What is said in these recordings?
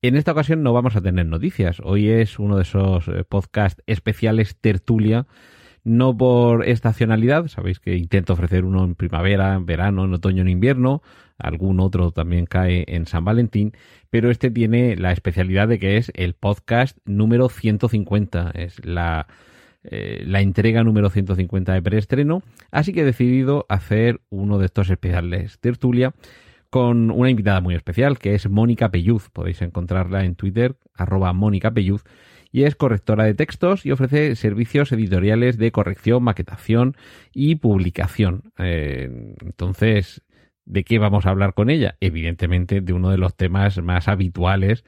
En esta ocasión no vamos a tener noticias. Hoy es uno de esos eh, podcasts especiales tertulia, no por estacionalidad, sabéis que intento ofrecer uno en primavera, en verano, en otoño, en invierno, algún otro también cae en San Valentín, pero este tiene la especialidad de que es el podcast número 150, es la, eh, la entrega número 150 de preestreno, así que he decidido hacer uno de estos especiales tertulia con una invitada muy especial, que es Mónica Pelluz. Podéis encontrarla en Twitter, arroba Mónica Pelluz, y es correctora de textos y ofrece servicios editoriales de corrección, maquetación y publicación. Eh, entonces, ¿de qué vamos a hablar con ella? Evidentemente de uno de los temas más habituales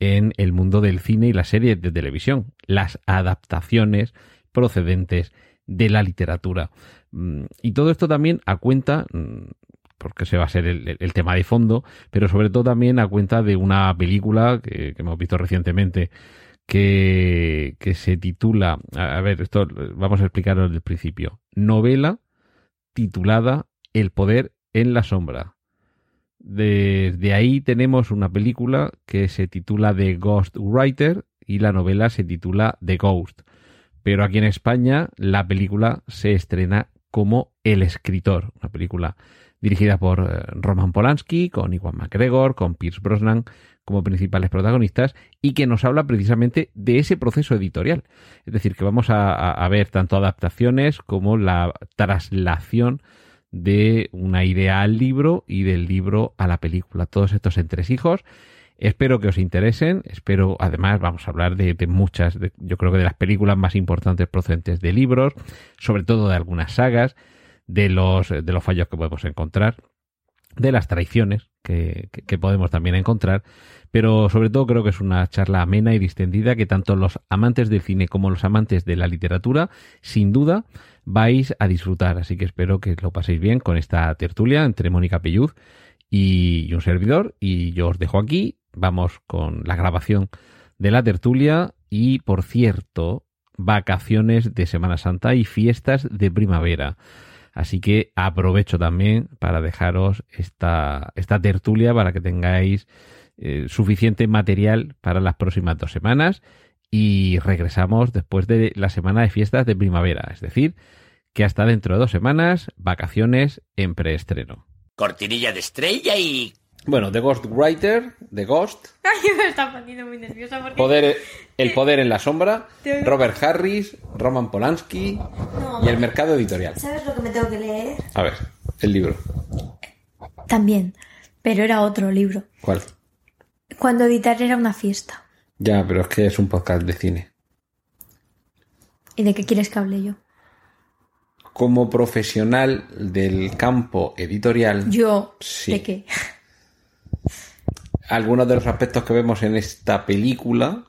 en el mundo del cine y las series de televisión, las adaptaciones procedentes de la literatura. Mm, y todo esto también a cuenta mm, porque ese va a ser el, tema de fondo, pero sobre todo también a cuenta de una película que, hemos visto recientemente que, que, se titula, a ver, esto vamos a explicarlo desde el principio, novela titulada El poder en la sombra. Desde ahí tenemos una película que se titula The Ghost Writer y la novela se titula The Ghost. Pero aquí en España la película se estrena como El escritor, una película dirigida por eh, Roman Polanski, con Iwan McGregor, con Pierce Brosnan como principales protagonistas y que nos habla precisamente de ese proceso editorial. Es decir, que vamos a, ver tanto adaptaciones como la traslación de una idea al libro y del libro a la película. Todos estos entresijos. Espero que os interesen. Espero, además, vamos a hablar de, muchas, yo creo que de las películas más importantes procedentes de libros, sobre todo de algunas sagas de los, de los fallos que podemos encontrar, de las traiciones que, que, podemos también encontrar, pero sobre todo creo que es una charla amena y distendida que tanto los amantes del cine como los amantes de la literatura, sin duda, vais a disfrutar. Así que espero que lo paséis bien con esta tertulia entre Mónica Pelluz y un servidor. Y yo os dejo aquí. Vamos con la grabación de la tertulia. Y por cierto, vacaciones de Semana Santa y fiestas de primavera. Así que aprovecho también para dejaros esta, tertulia para que tengáis eh, suficiente material para las próximas dos semanas y regresamos después de la semana de fiestas de primavera, es decir, que hasta dentro de dos semanas, vacaciones en preestreno. Cortinilla de estrella y bueno, The Ghost Writer, The Ghost. Ay, me está poniendo muy nerviosa porque... Poder, el poder en la sombra, Robert Harris, Roman Polanski y el mercado editorial. ¿Sabes lo que me tengo que leer? A ver, el libro. También, pero era otro libro. ¿Cuál? Cuando editar era una fiesta. Ya, pero es que es un podcast de cine. ¿Y de qué quieres que hable yo? Como profesional del campo editorial. Yo. Sí. ¿De qué? Algunos de los aspectos que vemos en esta película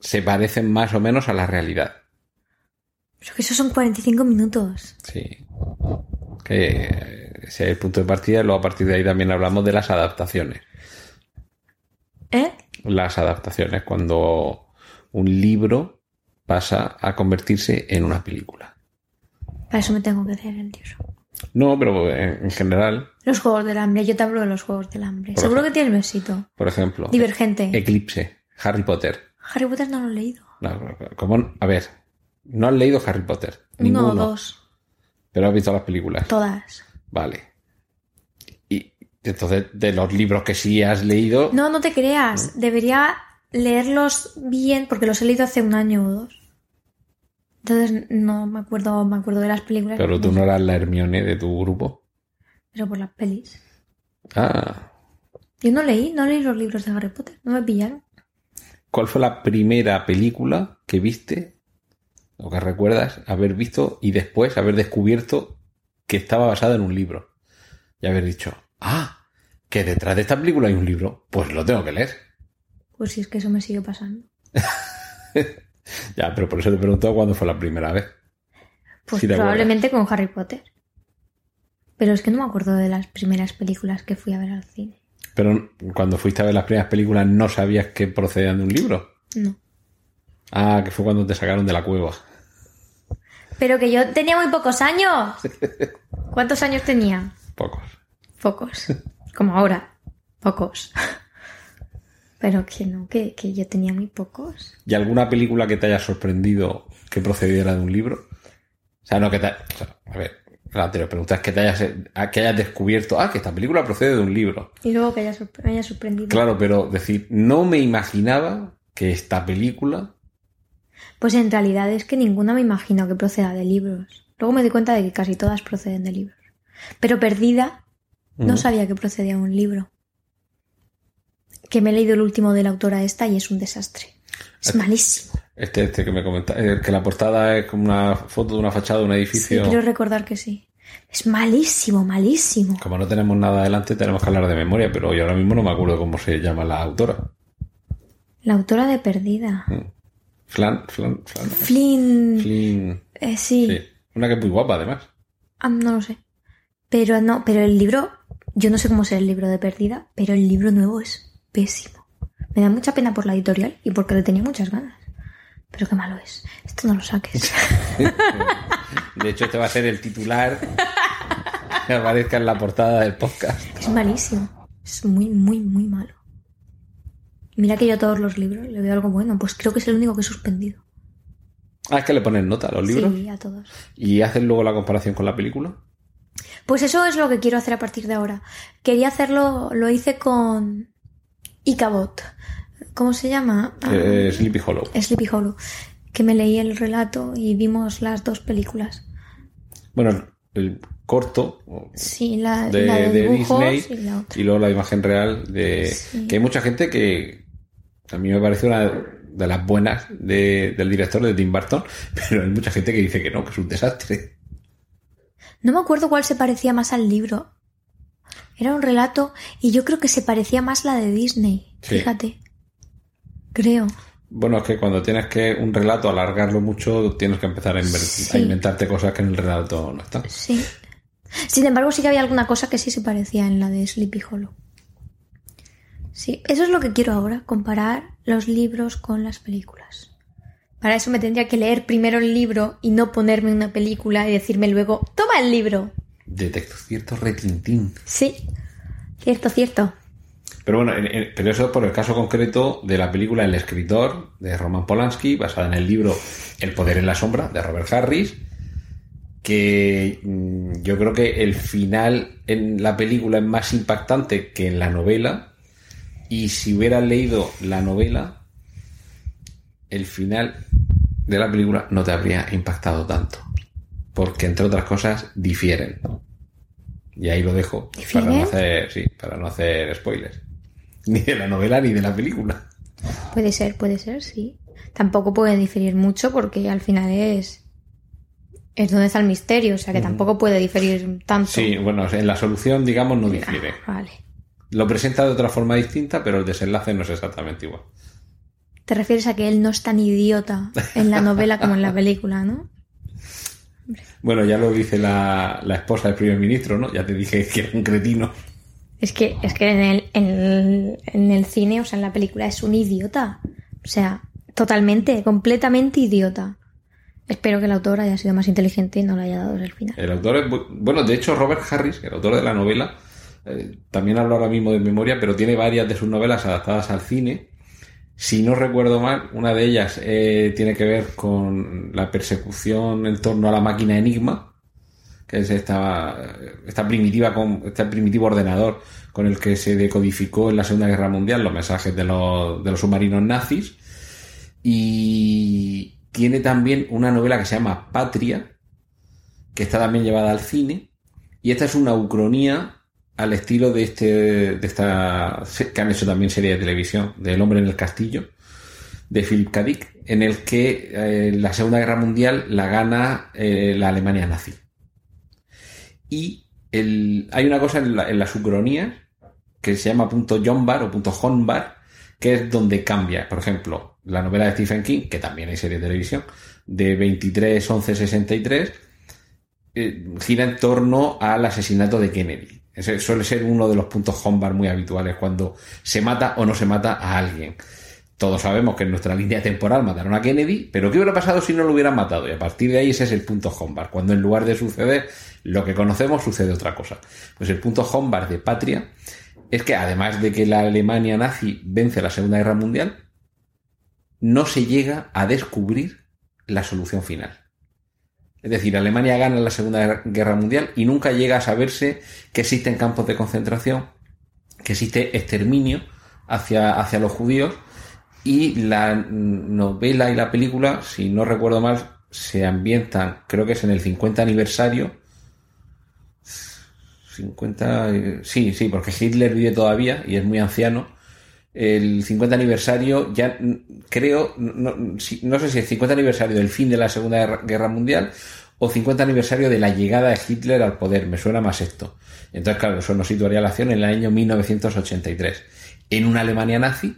se parecen más o menos a la realidad. Pero que eso son 45 minutos. Sí. Que ese es el punto de partida y luego a partir de ahí también hablamos de las adaptaciones. ¿Eh? Las adaptaciones, cuando un libro pasa a convertirse en una película. Para eso me tengo que hacer el libro. No, pero en, general. Los Juegos del Hambre, yo te hablo de los Juegos del Hambre. Seguro que tienes besito. Por ejemplo. Divergente. Eclipse, Harry Potter. Harry Potter no lo he leído. ¿cómo? A ver, no has leído Harry Potter. Ninguno. Uno o dos. Pero has visto las películas. Todas. Vale. Y entonces, de los libros que sí has leído. No, no te creas. Debería leerlos bien porque los he leído hace un año o dos. Entonces no me acuerdo, me acuerdo de las películas. Pero tú no eras la Hermione de tu grupo. Pero por las pelis. Ah. Yo no leí, no leí los libros de Harry Potter, no me pillaron. ¿Cuál fue la primera película que viste o que recuerdas haber visto y después haber descubierto que estaba basada en un libro? Y haber dicho, ah, que detrás de esta película hay un libro, pues lo tengo que leer. Pues si es que eso me sigue pasando. Ya, pero por eso te pregunto cuándo fue la primera vez. Pues probablemente con Harry Potter. Pero es que no me acuerdo de las primeras películas que fui a ver al cine. Pero cuando fuiste a ver las primeras películas no sabías que procedían de un libro. No. Ah, que fue cuando te sacaron de la cueva. Pero que yo tenía muy pocos años. ¿Cuántos años tenía? Pocos. Pocos. Como ahora. Pocos. Pero que no, que, que yo tenía muy pocos. ¿Y alguna película que te haya sorprendido que procediera de un libro? O sea, no que te... o sea, a ver, la anterior pregunta es que te hayas, que hayas descubierto, ah, que esta película procede de un libro. Y luego que haya sorpre- me haya sorprendido. Claro, pero decir, no me imaginaba que esta película... Pues en realidad es que ninguna me imagino que proceda de libros. Luego me di cuenta de que casi todas proceden de libros. Pero Perdida no sabía que procedía de un libro. Que me he leído el último de la autora esta y es un desastre. Es malísimo. Este, este que me comenta, eh, que la portada es como una foto de una fachada de un Sí, edificio. quiero recordar que sí. Es malísimo, malísimo. Como no tenemos nada adelante, tenemos que hablar de memoria, pero yo ahora mismo no me acuerdo cómo se llama la autora. La autora de Perdida. Flan, Flan, Flan. Flynn. Flynn. eh, sí. Sí. Una que es muy guapa, además. Ah, no lo sé. Pero no, pero el libro, yo no sé cómo será el libro de Perdida, pero el libro nuevo es pésimo. Me da mucha pena por la editorial y porque le tenía muchas ganas. Pero qué malo es. Esto no lo saques. De hecho, este va a ser el titular que aparezca en la portada del podcast. es malísimo. Es muy, muy, muy malo. Mira que yo a todos los libros le veo algo bueno. Pues creo que es el único que he suspendido. Ah, es que le ponen nota a los libros Sí, a todos. y hacen luego la comparación con la película. Pues eso es lo que quiero hacer a partir de ahora. Quería hacerlo, lo hice con Icabot. ¿Cómo se llama? Ah, Eh, Sleepy Hollow. Sleepy Hollow. Que me leí el relato y vimos las dos películas. Bueno, el corto Sí, la de, la de, de dibujos Disney y la y luego la imagen real de Sí. que hay mucha gente que a mí me parece una de las buenas de- del director de Tim Burton, pero hay mucha gente que dice que no, que es un desastre. No me acuerdo cuál se parecía más al libro. Era un relato y yo creo que se parecía más la de Disney. Sí. Fíjate. Creo. Bueno, es que cuando tienes que un relato alargarlo mucho, tienes que empezar a, Sí. a inventarte cosas que en el relato no están. Sí. Sin embargo, sí que había alguna cosa que sí se parecía en la de Sleepy Hollow. Sí, eso es lo que quiero ahora, comparar los libros con las películas. Para eso me tendría que leer primero el libro y no ponerme una película y decirme luego, toma el libro. Detecto cierto retintín. Sí, cierto, cierto. Pero bueno, en- en- pero eso es por el caso concreto de la película El escritor de Roman Polanski, basada en el libro El poder en la sombra de Robert Harris, que mm, yo creo que el final en la película es más impactante que en la novela, y si hubieras leído la novela, el final de la película no te habría impactado tanto, porque entre otras cosas difieren. Y ahí lo dejo para no hacer, sí, para no hacer spoilers. Ni de la novela ni de la película. Puede ser, puede ser, sí. Tampoco puede diferir mucho porque al final es. Es donde está el misterio, o sea que tampoco puede diferir tanto. Sí, bueno, en la solución, digamos, no difiere. Ah, vale. Lo presenta de otra forma distinta, pero el desenlace no es exactamente igual. Te refieres a que él no es tan idiota en la novela como en la película, ¿no? Bueno, ya lo dice la, la esposa del primer ministro, ¿no? Ya te dije que era un cretino. Es que, es que en el, en, el, en el cine, o sea, en la película, es un idiota. O sea, totalmente, completamente idiota. Espero que el autor haya sido más inteligente y no le haya dado el final. El autor es, bu- bueno, de hecho, Robert Harris, el autor de la novela, eh, también hablo ahora mismo de memoria, pero tiene varias de sus novelas adaptadas al cine. Si no recuerdo mal, una de ellas eh, tiene que ver con la persecución en torno a la máquina Enigma, que es esta, esta primitiva este primitivo ordenador con el que se decodificó en la Segunda Guerra Mundial los mensajes de los, de los submarinos nazis. Y tiene también una novela que se llama Patria, que está también llevada al cine. Y esta es una ucronía al estilo de este, de esta, que han hecho también serie de televisión, de El hombre en el castillo, de Philip K. En el que eh, la Segunda Guerra Mundial la gana eh, la Alemania nazi. Y el, hay una cosa en, la- en que se llama punto John Bar o punto Honbar, que es donde cambia. Por ejemplo, la novela de Stephen King, que también hay serie de televisión, de 23 11 63, eh, gira en torno al asesinato de Kennedy. Ese suele ser uno de los puntos Hombar muy habituales cuando se mata o no se mata a alguien. Todos sabemos que en nuestra línea temporal mataron a Kennedy, pero ¿qué hubiera pasado si no lo hubieran matado? Y a partir de ahí ese es el punto Hombar, cuando en lugar de suceder lo que conocemos sucede otra cosa. Pues el punto Hombar de Patria es que además de que la Alemania nazi vence la Segunda Guerra Mundial, no se llega a descubrir la solución final. Es decir, Alemania gana la Segunda Guerra Mundial y nunca llega a saberse que existen campos de concentración, que existe exterminio hacia, hacia los judíos y la novela y la película, si no recuerdo mal, se ambientan, creo que es en el 50 aniversario. 50, sí, sí, porque Hitler vive todavía y es muy anciano. El 50 aniversario, ya creo, no, sé si el 50 aniversario del fin de la Segunda Guerra Mundial o 50 aniversario de la llegada de Hitler al poder, me suena más esto. Entonces, claro, eso nos situaría la acción en el año 1983, en una Alemania nazi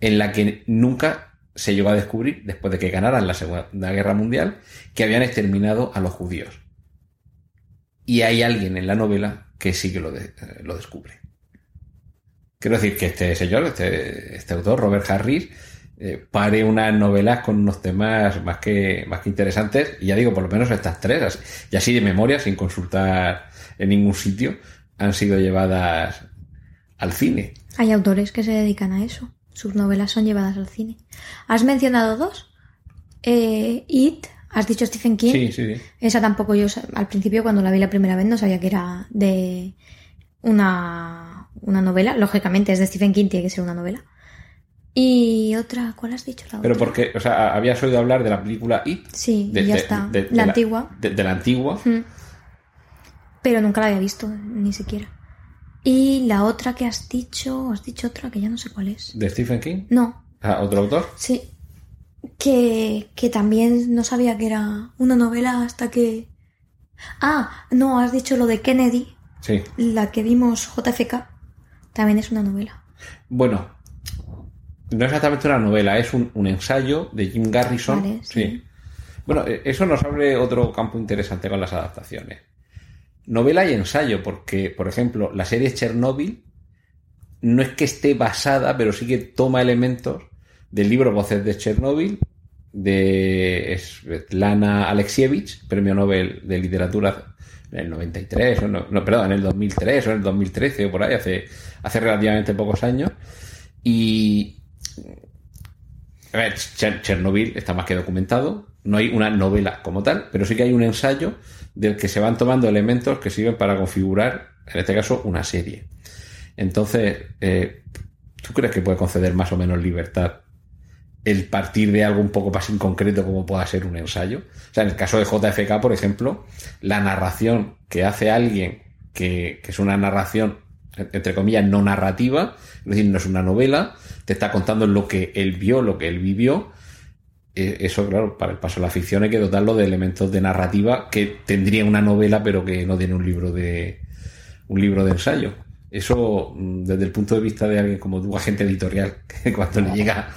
en la que nunca se llegó a descubrir, después de que ganaran la Segunda Guerra Mundial, que habían exterminado a los judíos. Y hay alguien en la novela que sí que lo, lo descubre. Quiero decir que este señor, este, este autor, Robert Harris, eh, pare unas novelas con unos temas más que, más que interesantes, y ya digo, por lo menos estas tres, y así de memoria, sin consultar en ningún sitio, han sido llevadas al cine. Hay autores que se dedican a eso. Sus novelas son llevadas al cine. ¿Has mencionado dos? Eh, It, has dicho Stephen King. Sí, sí, sí. Esa tampoco yo, al principio cuando la vi la primera vez no sabía que era de una, una novela. Lógicamente es de Stephen King, tiene que ser una novela. Y otra, ¿cuál has dicho? La Pero otra? porque, o sea, habías oído hablar de la película It. Sí, de, ya de- está. de- la, antigua. De, de la antigua. Mm. Pero nunca la había visto, ni siquiera. Y la otra que has dicho, has dicho otra que ya no sé cuál es. De Stephen King. No, Ah, ¿Otro autor? sí. Que, que también no sabía que era una novela hasta que... Ah, no, has dicho lo de Kennedy, Sí. la que vimos JFK, también es una novela. Bueno, no es exactamente una novela, es un, un ensayo de Jim Garrison. Vale, sí. Bueno, eh, eso nos abre otro campo interesante con las adaptaciones. Novela y ensayo, porque, por ejemplo, la serie Chernobyl no es que esté basada, pero sí que toma elementos del libro Voces de Chernobyl de Svetlana Alexievich, premio Nobel de literatura en el 93, o no, no, perdón, en el 2003 o en el 2013 o por ahí, hace, hace relativamente pocos años. Y a ver, Cher- Chernobyl está más que documentado. No hay una novela como tal, pero sí que hay un ensayo del que se van tomando elementos que sirven para configurar, en este caso, una serie. Entonces, eh, ¿tú crees que puede conceder más o menos libertad el partir de algo un poco más inconcreto como pueda ser un ensayo? O sea, en el caso de JFK, por ejemplo, la narración que hace alguien que es una narración entre comillas, no narrativa, es decir, no es una novela, te está contando lo que él vio, lo que él vivió. Eh, Eso, claro, para el paso a la ficción hay que dotarlo de elementos de narrativa que tendría una novela, pero que no tiene un libro de un libro de ensayo. Eso, mm, desde el punto de vista de alguien como tu agente editorial, que cuando le llega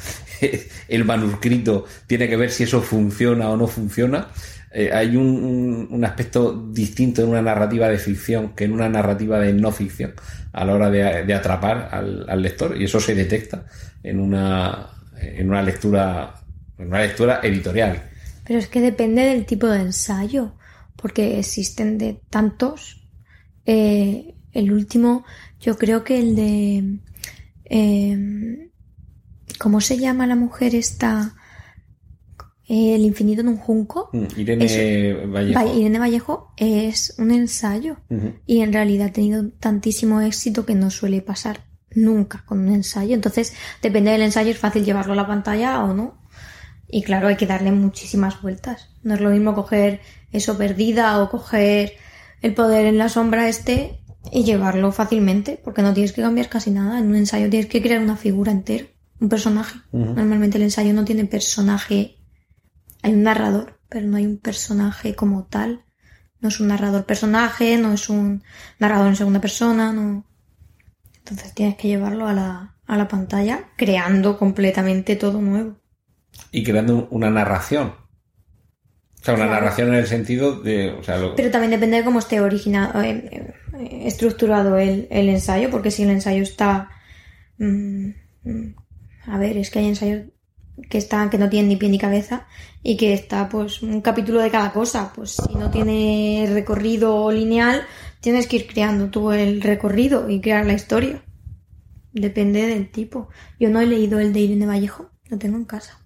el manuscrito tiene que ver si eso funciona o no funciona. Eh, hay un, un- aspecto distinto en una narrativa de ficción que en una narrativa de no ficción a la hora de, de atrapar al, lector y eso se detecta en una, en una lectura en una lectura editorial. Pero es que depende del tipo de ensayo, porque existen de tantos. Eh, el último, yo creo que el de... eh, ¿Cómo se llama la mujer esta? Eh, el infinito en un junco. Mm, Irene Eso. Vallejo. Va- Irene Vallejo es un ensayo y en realidad ha tenido tantísimo éxito que no suele pasar nunca con un ensayo. Entonces, depende del ensayo, es fácil llevarlo a la pantalla o no. Y claro, hay que darle muchísimas vueltas. No es lo mismo coger eso perdida o coger el poder en la sombra este y llevarlo fácilmente, porque no tienes que cambiar casi nada. En un ensayo tienes que crear una figura entera, un personaje. Normalmente el ensayo no tiene personaje. Hay un narrador, pero no hay un personaje como tal. No es un narrador personaje, no es un narrador en segunda persona, no. Entonces tienes que llevarlo a la, a la pantalla creando completamente todo nuevo. Y creando una narración. O sea, una Claro. narración en el sentido de. O sea, lo- Pero también depende de cómo esté originado, eh, eh, estructurado el, el ensayo, porque si el ensayo está... mm, mm, a ver, es que hay ensayos que están que no tienen ni pie ni cabeza y que está pues un capítulo de cada cosa. Pues si no tiene recorrido lineal, tienes que ir creando tú el recorrido y crear la historia. Depende del tipo. Yo no he leído el de Irene Vallejo, lo tengo en casa.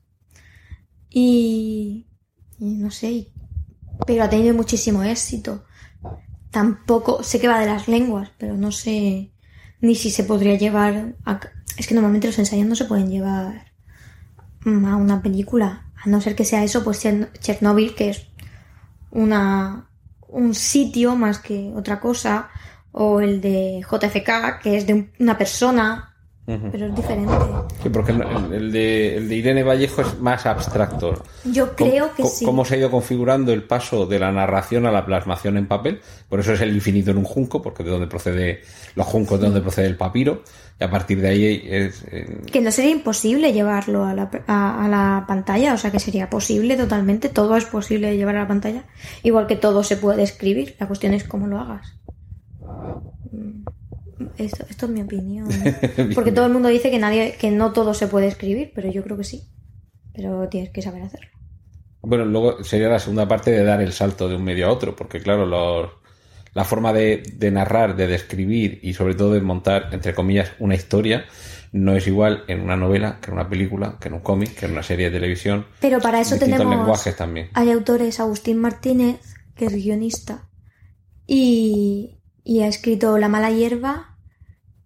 Y, y no sé, pero ha tenido muchísimo éxito. Tampoco sé que va de las lenguas, pero no sé ni si se podría llevar. A... Es que normalmente los ensayos no se pueden llevar a una película, a no ser que sea eso, pues Chern- Chernobyl, que es una un sitio más que otra cosa, o el de JFK, que es de un- una persona, pero es diferente. Sí, porque el, el de, el de Irene Vallejo es más abstracto. Yo creo que ¿Cómo- sí. ¿Cómo se ha ido configurando el paso de la narración a la plasmación en papel? Por eso es el infinito en un junco, porque de donde procede los juncos, de donde procede el papiro, y a partir de ahí es. eh, Que no sería imposible llevarlo a la, a, a la pantalla, o sea que sería posible totalmente, todo es posible llevar a la pantalla, igual que todo se puede escribir, la cuestión es cómo lo hagas. Mm, Esto, esto es mi opinión. Porque todo el mundo dice que nadie, que no todo se puede escribir, pero yo creo que sí. Pero tienes que saber hacerlo. Bueno, luego sería la segunda parte de dar el salto de un medio a otro, porque claro, los- la forma de, de narrar, de describir y sobre todo de montar, entre comillas, una historia, no es igual en una novela que en una película, que en un cómic, que en una serie de televisión. Pero para eso Distintos tenemos. lenguajes también. Hay autores, Agustín Martínez, que es guionista, y, y ha escrito La mala hierba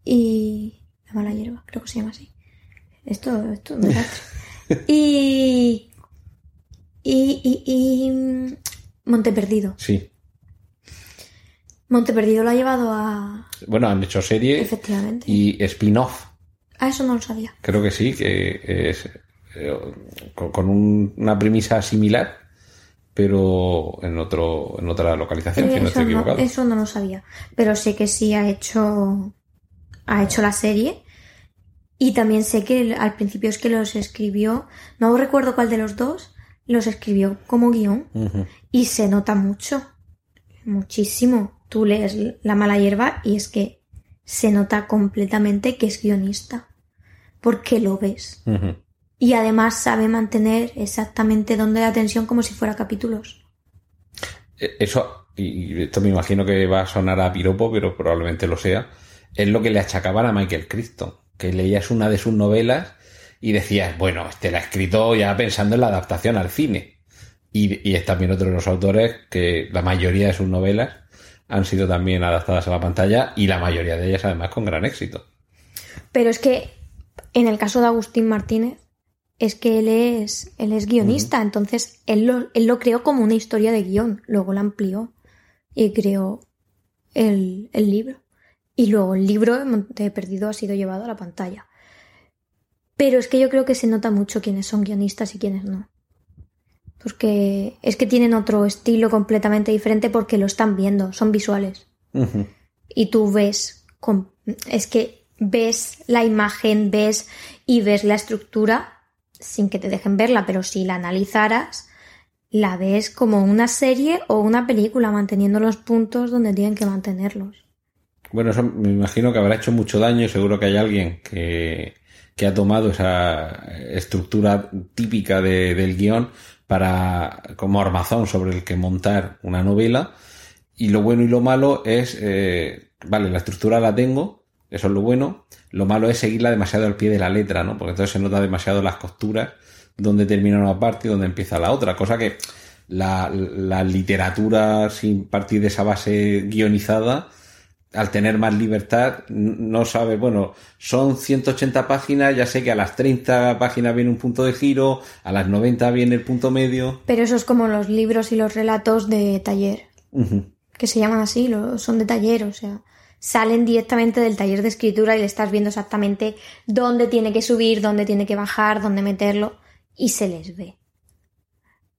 y... La mala hierba, creo que se llama así. Esto, esto me y, y, y, y mm, Monte Perdido. Sí. Monte Perdido lo ha llevado a... Bueno, han hecho serie Efectivamente. y spin-off. Ah, eso no lo sabía. Creo que sí, que es eh, con, con un- una premisa similar, pero en otro en otra localización, si no eso, no, equivocado. eso no lo sabía. Pero sé que sí ha hecho. Ha hecho la serie. Y también sé que al principio es que los escribió. No recuerdo cuál de los dos. Los escribió como guion. Y se nota mucho. Muchísimo. Tú lees La mala hierba y es que se nota completamente que es guionista. Porque lo ves. Y además sabe mantener exactamente donde la tensión como si fuera capítulos. Eh, Eso, y esto me imagino que va a sonar a piropo, pero probablemente lo sea, es lo que le achacaban a Michael Crichton, que leías una de sus novelas y decías, bueno, este la ha escrito ya pensando en la adaptación al cine. Y, y es también otro de los autores que la mayoría de sus novelas han sido también adaptadas a la pantalla y la mayoría de ellas además con gran éxito. Pero es que en el caso de Agustín Martínez, es que él es, él es guionista, entonces él lo, él lo creó como una historia de guion, luego la amplió y creó el, el libro. Y luego el libro de Monte Perdido ha sido llevado a la pantalla. Pero es que yo creo que se nota mucho quiénes son guionistas y quiénes no. Porque es que tienen otro estilo completamente diferente porque lo están viendo, son visuales y tú ves, con- es que ves la imagen, ves y ves la estructura sin que te dejen verla, pero si la analizaras, la ves como una serie o una película, manteniendo los puntos donde tienen que mantenerlos. Bueno, eso me imagino que habrá hecho mucho daño y seguro que hay alguien que, que ha tomado esa estructura típica de- del guion para como armazón sobre el que montar una novela. Y lo bueno y lo malo es, eh, vale, la estructura la tengo, eso es lo bueno. Lo malo es seguirla demasiado al pie de la letra, ¿no? Porque entonces se nota demasiado las costuras, donde termina una parte y donde empieza la otra. Cosa que la, la literatura sin partir de esa base guionizada, al tener más libertad, no sabe, bueno, son 180 páginas, ya sé que a las 30 páginas viene un punto de giro, a las 90 viene el punto medio. Pero eso es como los libros y los relatos de taller, que se llaman así, son de taller, o sea, salen directamente del taller de escritura y le estás viendo exactamente dónde tiene que subir, dónde tiene que bajar, dónde meterlo, y se les ve.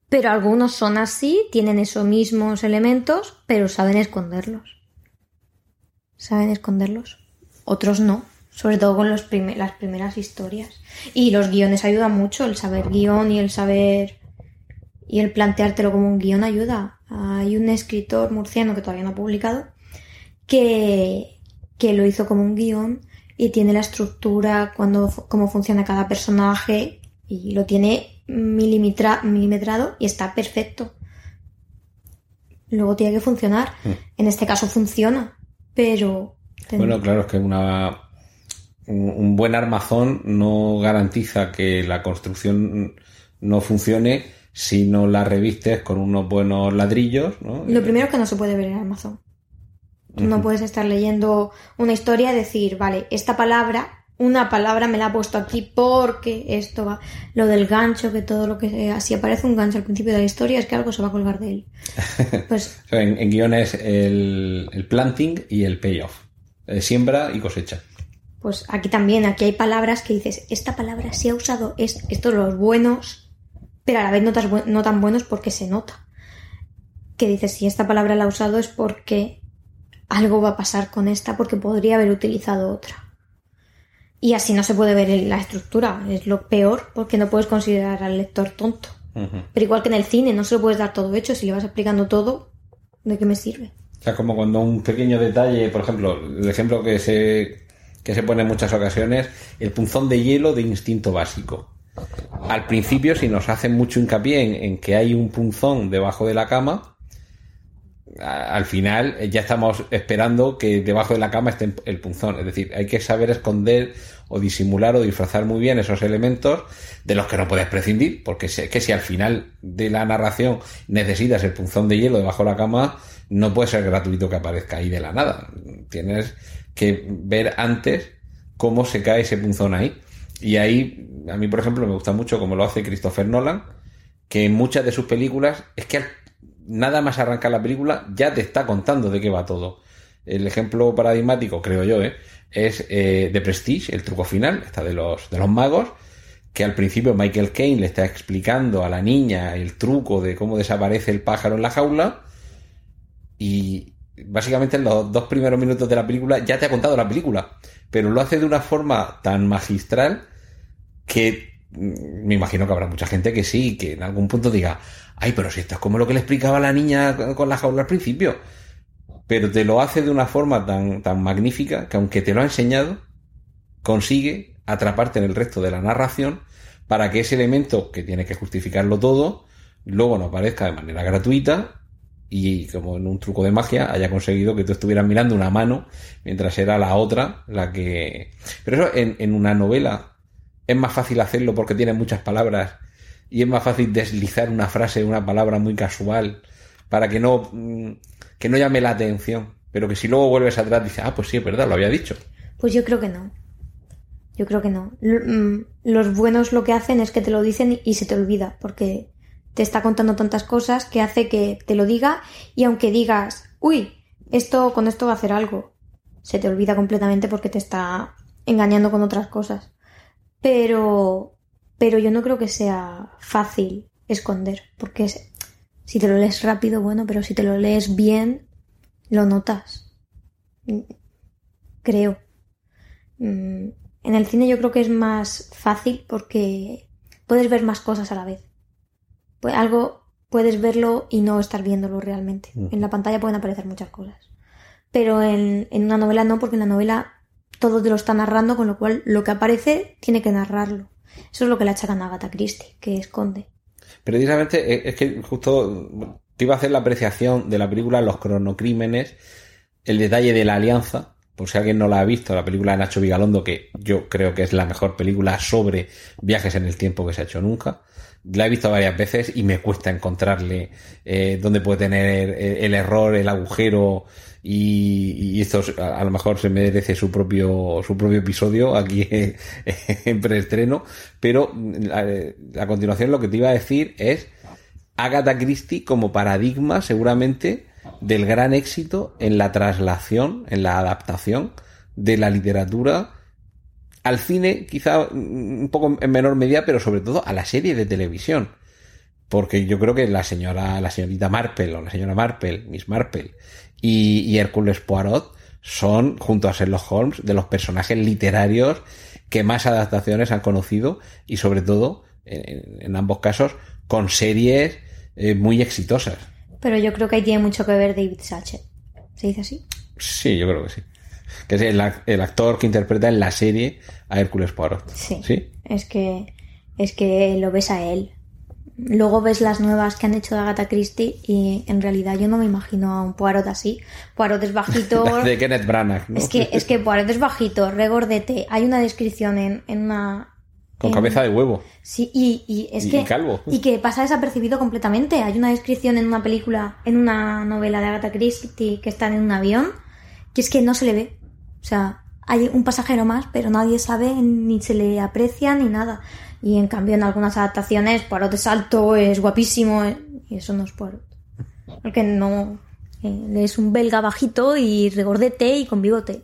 Pero algunos son así, tienen esos mismos elementos, pero saben esconderlos. Saben esconderlos. otros no. Sobre todo con los prime- las primeras historias. Y los guiones ayudan mucho, el saber guion y el saber y el planteártelo como un guion ayuda. Hay un escritor murciano que todavía no ha publicado que, que lo hizo como un guion y tiene la estructura, cuando, cómo funciona cada personaje y lo tiene milimitra- milimetrado y está perfecto. Luego tiene que funcionar. En este caso funciona, pero... Bueno, claro, es que una un, buen armazón no garantiza que la construcción no funcione si no la revistes con unos buenos ladrillos, ¿no? Lo primero es que no se puede ver en Amazon. Tú no puedes estar leyendo una historia y decir, vale, esta palabra, una palabra me la ha puesto aquí porque esto va. Lo del gancho, que todo lo que sea, si aparece un gancho al principio de la historia es que algo se va a colgar de él. Pues O sea, en, en guiones el, el planting y el payoff. Eh, siembra y cosecha. Pues aquí también, aquí hay palabras que dices, esta palabra se ha usado es, estos los buenos, pero a la vez no tan, bu- no tan buenos porque se nota. Que dices, si esta palabra la ha usado es porque algo va a pasar con esta, porque podría haber utilizado otra. Y así no se puede ver la estructura, es lo peor porque no puedes considerar al lector tonto. Pero igual que en el cine, no se lo puedes dar todo hecho, si le vas explicando todo, ¿de qué me sirve? O sea, como cuando un pequeño detalle, por ejemplo, el ejemplo que se, que se pone en muchas ocasiones, el punzón de hielo de instinto básico. Al principio, si nos hacen mucho hincapié en, en que hay un punzón debajo de la cama, al final eh, ya estamos esperando que debajo de la cama esté el punzón. Es decir, hay que saber esconder o disimular o disfrazar muy bien esos elementos de los que no puedes prescindir, porque sé que si al final de la narración necesitas el punzón de hielo debajo de la cama, no puede ser gratuito que aparezca ahí de la nada. Tienes que ver antes cómo se cae ese punzón ahí. Y ahí, a mí, por ejemplo, me gusta mucho como lo hace Christopher Nolan, que en muchas de sus películas es que al- nada más arrancar la película ya te está contando de qué va todo. El ejemplo paradigmático, creo yo, ¿eh? es eh, The Prestige, el truco final, está de los, de los magos, que al principio Michael Caine le está explicando a la niña el truco de cómo desaparece el pájaro en la jaula y básicamente en los dos primeros minutos de la película ya te ha contado la película, pero lo hace de una forma tan magistral que mm, me imagino que habrá mucha gente que sí, que en algún punto diga, ay, pero si esto es como lo que le explicaba la niña con- la jaula al principio. Pero te lo hace de una forma tan, tan magnífica que aunque te lo ha enseñado, consigue atraparte en el resto de la narración para que ese elemento que tiene que justificarlo todo luego no aparezca de manera gratuita y como en un truco de magia haya conseguido que tú estuvieras mirando una mano mientras era la otra la que... Pero eso en, en una novela es más fácil hacerlo porque tiene muchas palabras y es más fácil deslizar una frase, una palabra muy casual para que no, mm, que no llame la atención. Pero que si luego vuelves atrás dices, ah, pues sí, es verdad, lo había dicho. Pues yo creo que no. Yo creo que no. Mm, Los buenos lo que hacen es que te lo dicen y se te olvida, porque te está contando tantas cosas que hace que te lo diga y aunque digas, uy, esto con esto va a hacer algo, se te olvida completamente porque te está engañando con otras cosas. Pero, pero yo no creo que sea fácil esconder, porque es- si te lo lees rápido, bueno, pero si te lo lees bien, lo notas. Mm, Creo. Mm, En el cine yo creo que es más fácil porque puedes ver más cosas a la vez. Pues algo puedes verlo y no estar viéndolo realmente. En la pantalla pueden aparecer muchas cosas. Pero en, en una novela no, porque en la novela todo te lo está narrando, con lo cual lo que aparece tiene que narrarlo. Eso es lo que le achacan a Agatha Christie, que esconde. Precisamente eh, es que justo te iba a hacer la apreciación de la película Los cronocrímenes, el detalle de la alianza, por si alguien no la ha visto, la película de Nacho Vigalondo, que yo creo que es la mejor película sobre viajes en el tiempo que se ha hecho nunca. La he visto varias veces y me cuesta encontrarle eh, dónde puede tener eh, el error, el agujero y, y esto a, lo mejor se merece su propio su propio episodio aquí en, en preestreno, pero a, a continuación lo que te iba a decir es Agatha Christie como paradigma seguramente del gran éxito en la traslación, en la adaptación de la literatura al cine, quizá un poco en menor medida, pero sobre todo a la serie de televisión. Porque yo creo que la señora, la señorita Marple o la señora Marple, Miss Marple y, y Hércules Poirot son, junto a Sherlock Holmes, de los personajes literarios que más adaptaciones han conocido y sobre todo, en, en ambos casos, con series eh, muy exitosas. Pero yo creo que ahí tiene mucho que ver David Sachet. ¿Se dice así? Sí, yo creo que sí. Que es el actor que interpreta en la serie a Hércules Poirot. Sí. ¿Sí? Es que, es que lo ves a él. Luego ves las nuevas que han hecho de Agatha Christie y en realidad yo no me imagino a un Poirot así. Poirot es bajito. De Kenneth Branagh, ¿no? Es que, es que Poirot es bajito, regordete. Hay una descripción en, en una. Con en- cabeza de huevo. Sí, y, y es Y- que. y calvo. y que pasa desapercibido completamente. Hay una descripción en una película, en una novela de Agatha Christie que están en un avión, que es que no se le ve. O sea, hay un pasajero más, pero nadie sabe, ni se le aprecia, ni nada. Y en cambio, en algunas adaptaciones, Poirot es alto, es guapísimo, eh, y eso no es Poirot. Porque no. eh, es un belga bajito y regordete y con bigote.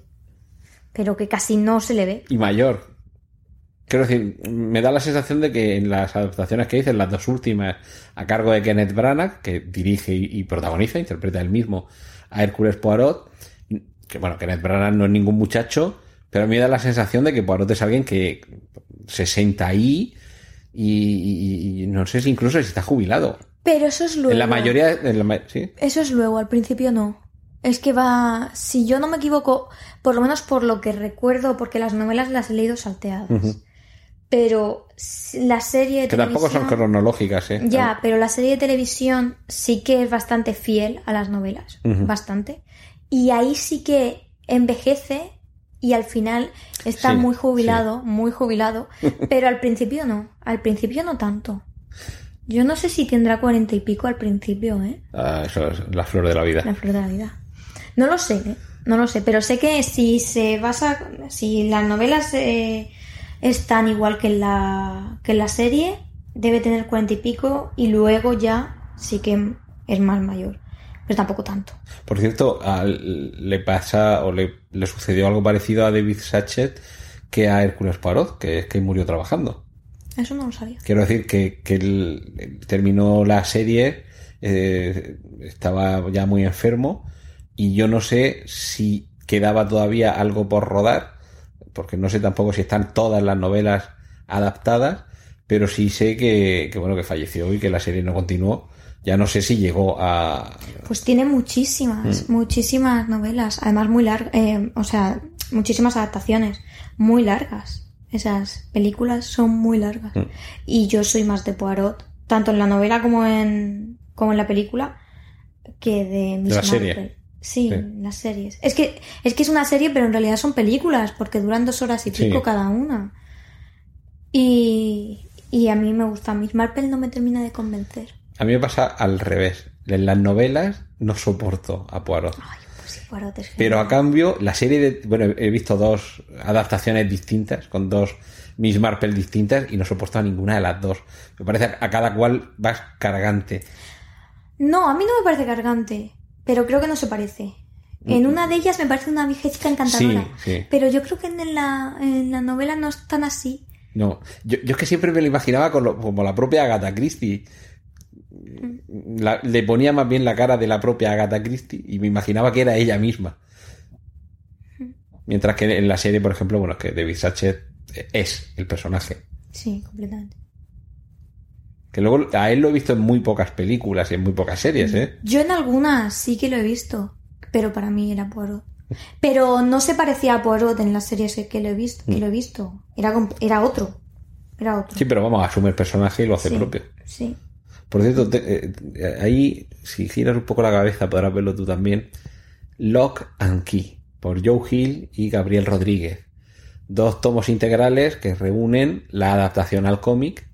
Pero que casi no se le ve. Y mayor. Quiero decir, me da la sensación de que en las adaptaciones que hice, las dos últimas, a cargo de Kenneth Branagh, que dirige y, y protagoniza, interpreta él mismo a Hércules Poirot, que bueno, Kenneth Branagh no es ningún muchacho, pero a mí me da la sensación de que Poirot es alguien que se sienta ahí y, y- y no sé si incluso si está jubilado. Pero eso es luego. En la mayoría, en la sí, Eso es luego, al principio no. Es que va, si yo no me equivoco, por lo menos por lo que recuerdo, porque las novelas las he leído salteadas. Pero la serie de que tampoco son cronológicas, ¿eh? Ya, pero la serie de televisión sí que es bastante fiel a las novelas, bastante. Y ahí sí que envejece y al final está Sí, muy jubilado, muy jubilado, pero al principio no, al principio no tanto. Yo no sé si tendrá cuarenta y pico al principio, ¿eh? Ah, eso es la flor de la vida. La flor de la vida. No lo sé, ¿eh? no lo sé, pero sé que si se basa, si las novelas eh, están igual que en la que en la serie, debe tener cuarenta y pico y luego ya sí que es más mayor, pero tampoco tanto. Por cierto, al- le pasa o le, le sucedió algo parecido a David Sachet que a Hércules Poirot, que es que murió trabajando. Eso no lo sabía. Quiero decir que, que él él terminó la serie, eh, estaba ya muy enfermo y yo no sé si quedaba todavía algo por rodar, porque no sé tampoco si están todas las novelas adaptadas, pero sí sé que, que bueno que falleció y que la serie no continuó. Ya no sé si llegó a, Pues tiene muchísimas, muchísimas novelas, además muy largas, o sea, muchísimas adaptaciones, muy largas. Esas películas son muy largas. Mm. Y yo soy más de Poirot, tanto en la novela como en, como en la película, que de Miss la serie. Marple. Sí, Sí. las series. Es que, es que es una serie, pero en realidad son películas, porque duran dos horas y Sí. pico cada una. Y, y a mí me gusta. Miss Marple no me termina de convencer. A mí me pasa al revés. En las novelas no soporto a Poirot. Ay, pues sí, Poirot es Pero a cambio, la serie de. Bueno, he visto dos adaptaciones distintas, con dos Miss Marple distintas, y no soporto a ninguna de las dos. Me parece a a cada cual vas cargante. No, a mí no me parece cargante, pero creo que no se parece. En una de ellas me parece una viejecita encantadora. Sí, sí. Pero yo creo que en la, en la novela no es tan así. No, yo, yo es que siempre me lo imaginaba con lo- como la propia Agatha Christie. La- le ponía más bien la cara de la propia Agatha Christie y me imaginaba que era ella misma. Mientras que en la serie, por ejemplo, bueno, es que David Sachet es el personaje. Sí, completamente. Que luego a él lo he visto en muy pocas películas y en muy pocas series, ¿eh? Yo en algunas sí que lo he visto, pero para mí era Poirot. Pero no se parecía a Poirot en las series que lo he visto. Que lo he visto. Era, era otro. Era otro. Sí, pero vamos, asume el personaje y lo hace Sí, propio. Sí. Por cierto, te- eh, ahí, si giras un poco la cabeza, podrás verlo tú también. Lock and Key, por Joe Hill y Gabriel Rodríguez. Dos tomos integrales que reúnen la adaptación al cómic.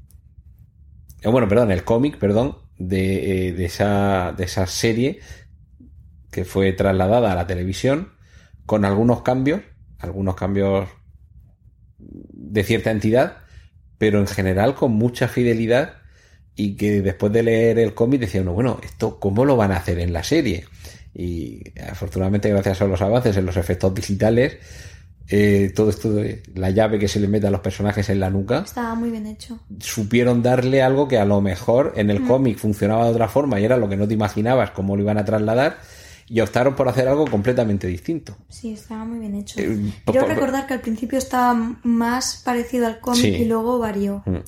eh, bueno, perdón, el cómic, perdón, eh, de, esa, de esa serie que fue trasladada a la televisión con algunos cambios, algunos cambios de cierta entidad, pero en general con mucha fidelidad y que después de leer el cómic decía uno, bueno, esto cómo lo van a hacer en la serie. Y afortunadamente gracias a los avances en los efectos digitales, eh, todo esto de la llave que se le mete a los personajes en la nuca, Estaba muy bien hecho. supieron darle algo que a lo mejor en el cómic funcionaba de otra forma y era lo que no te imaginabas cómo lo iban a trasladar. Y optaron por hacer algo completamente distinto. Sí, estaba muy bien hecho. Eh, Quiero po- recordar que al principio estaba más parecido al cómic Sí. y luego varió. Mm. Eh,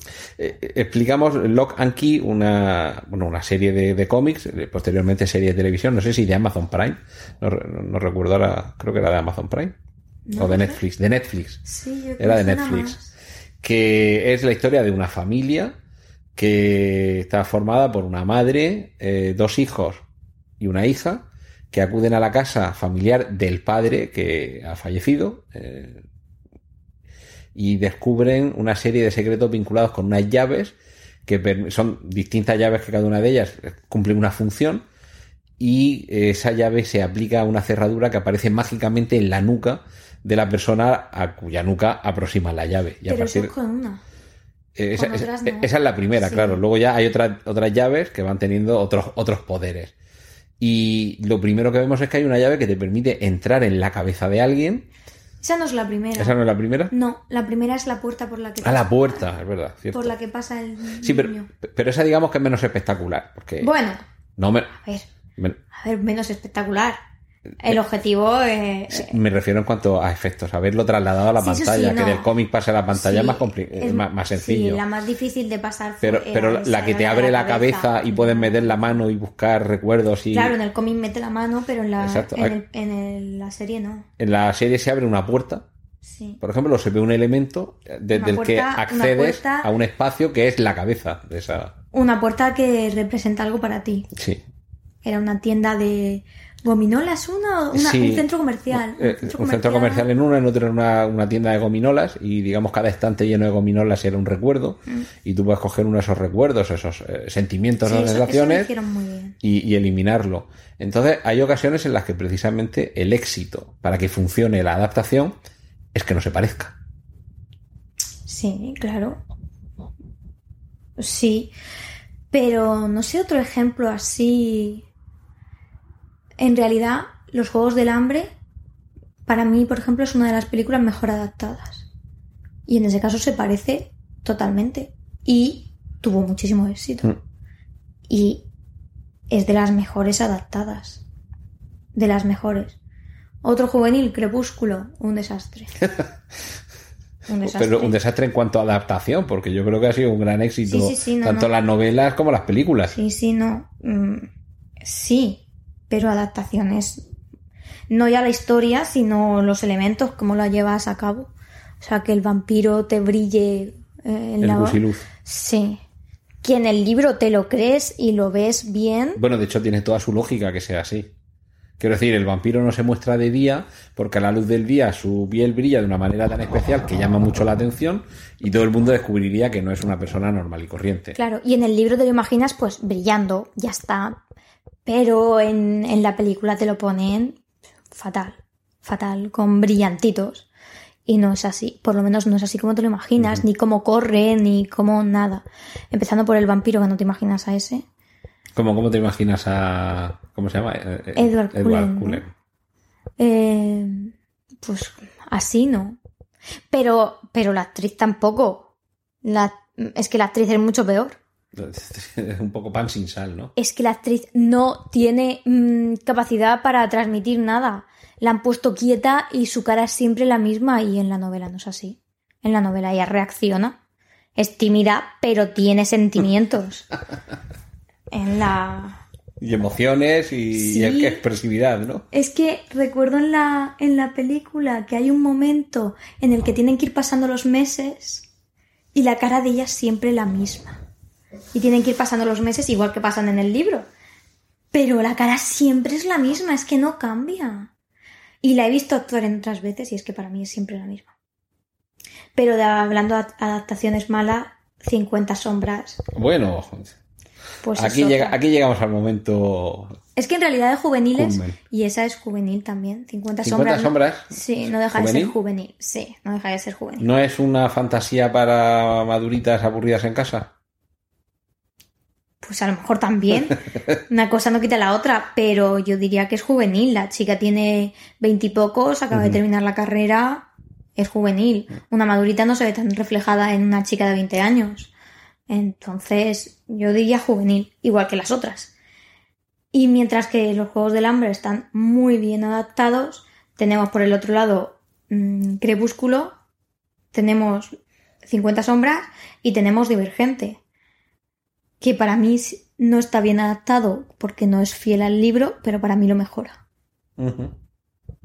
eh, explicamos Lock and Key, una, bueno, una serie de, de cómics, eh, posteriormente serie de televisión, no sé si de Amazon Prime, no, re- no- no recuerdo ahora, creo que era de Amazon Prime, No o de. Netflix, de Netflix. Sí, yo Era de Netflix. más. que es la historia de una familia que está formada por una madre, eh, dos hijos y una hija que acuden a la casa familiar del padre que ha fallecido eh, y descubren una serie de secretos vinculados con unas llaves que son distintas llaves que cada una de ellas cumple una función y esa llave se aplica a una cerradura que aparece mágicamente en la nuca de la persona a cuya nuca aproxima la llave. Y a Pero eso partir- es con una. eh, esa, Con esa- otras no. esa es la primera, Sí. claro. Luego ya hay otras otras llaves que van teniendo otros, otros poderes. Y lo primero que vemos es que hay una llave que te permite entrar en la cabeza de alguien. Esa no es la primera. ¿Esa no es la primera? No, la primera es la puerta por la que A la pasa- puerta, es verdad. cierto. por la que pasa el Sí, pero, niño. pero esa digamos que es menos espectacular. Porque Bueno, no me, a ver, me, a ver, menos espectacular. El objetivo eh, me refiero en cuanto a efectos, haberlo trasladado a la Sí, pantalla, sí, que del cómic pase a la pantalla es más, es es- más, más sencillo. Sí, la más difícil de pasar Pero, pero esa, la que te abre la cabeza y puedes meter la mano y buscar recuerdos y Claro, en el cómic mete la mano, pero en la, en, el- en el- la serie no. en la serie se abre una puerta Sí. Por ejemplo, se ve un elemento desde Una el que accedes puerta- a un espacio que es la cabeza de esa. Una puerta que representa algo para ti. Sí. Era una tienda de gominolas, una, una- Sí. un centro comercial. Eh, un centro comercial en uno, en otro en una, una tienda de gominolas y digamos cada estante lleno de gominolas era un recuerdo y tú puedes coger uno de esos recuerdos, esos eh, sentimientos, Mm. Sí, esas eso sensaciones y eliminarlo. Entonces hay ocasiones en las que precisamente el éxito para que funcione la adaptación es que no se parezca. Sí, claro. Sí. Pero no sé otro ejemplo así. En realidad, Los Juegos del Hambre, para mí, por ejemplo, es una de las películas mejor adaptadas. Y en ese caso se parece totalmente. Y tuvo muchísimo éxito. Mm. Y es de las mejores adaptadas. De las mejores. Otro juvenil, Crepúsculo, un desastre. Un desastre. Pero un desastre en cuanto a adaptación, porque yo creo que ha sido un gran éxito Sí, sí, sí, no, tanto no. las novelas como las películas. Sí, sí, no. Mm, sí, pero adaptaciones. No ya la historia, sino los elementos, cómo la llevas a cabo. O sea, que el vampiro te brille eh, en El la... gusiluz. Sí. Que en el libro te lo crees y lo ves bien. Bueno, de hecho tiene toda su lógica que sea así. Quiero decir, el vampiro no se muestra de día porque a la luz del día su piel brilla de una manera tan especial que llama mucho la atención y todo el mundo descubriría que no es una persona normal y corriente. Claro, y en el libro te lo imaginas pues brillando, ya está. Pero en, en la película te lo ponen fatal, fatal, con brillantitos. Y no es así, por lo menos no es así como te lo imaginas, ni cómo corre, ni cómo nada. Empezando por el vampiro, que no te imaginas a ese. ¿Cómo, cómo te imaginas a... ¿Cómo se llama? Eh, eh, Edward Cullen, ¿no? Cullen. Eh, pues así no. Pero, pero la actriz tampoco. La, es que la actriz es mucho peor. Un poco pan sin sal, ¿no? es que la actriz no tiene mm, capacidad para transmitir nada. La han puesto quieta y su cara es siempre la misma y en la novela no es así. En la novela ella reacciona. Es tímida, pero tiene sentimientos. En la... Y emociones y, Sí. y expresividad, ¿no? Es que recuerdo en la, en la película que hay un momento en el que tienen que ir pasando los meses y la cara de ella es siempre la misma. Y tienen que ir pasando los meses igual que pasan en el libro. Pero la cara siempre es la misma, es que no cambia. Y la he visto actuar en otras veces y es que para mí es siempre la misma. Pero de- hablando de adaptaciones malas, 50 sombras, Bueno, pues aquí, llega, aquí llegamos al momento... Es que en realidad de juveniles, Culmen. y esa es juvenil también, 50, 50 sombras. ¿no? sombras. Sí, no deja de ser juvenil. Sí, no deja de ser juvenil. ¿No es una fantasía para maduritas aburridas en casa? Pues a lo mejor también. Una cosa no quita la otra, pero yo diría que es juvenil. La chica tiene veintipocos, acaba de terminar la carrera, es juvenil. Una madurita no se ve tan reflejada en una chica de 20 años. Entonces, yo diría juvenil, igual que las otras. Y mientras que los Juegos del Hambre están muy bien adaptados, tenemos por el otro lado mm, Crepúsculo, tenemos 50 sombras y tenemos Divergente, que para mí no está bien adaptado porque no es fiel al libro, pero para mí lo mejora.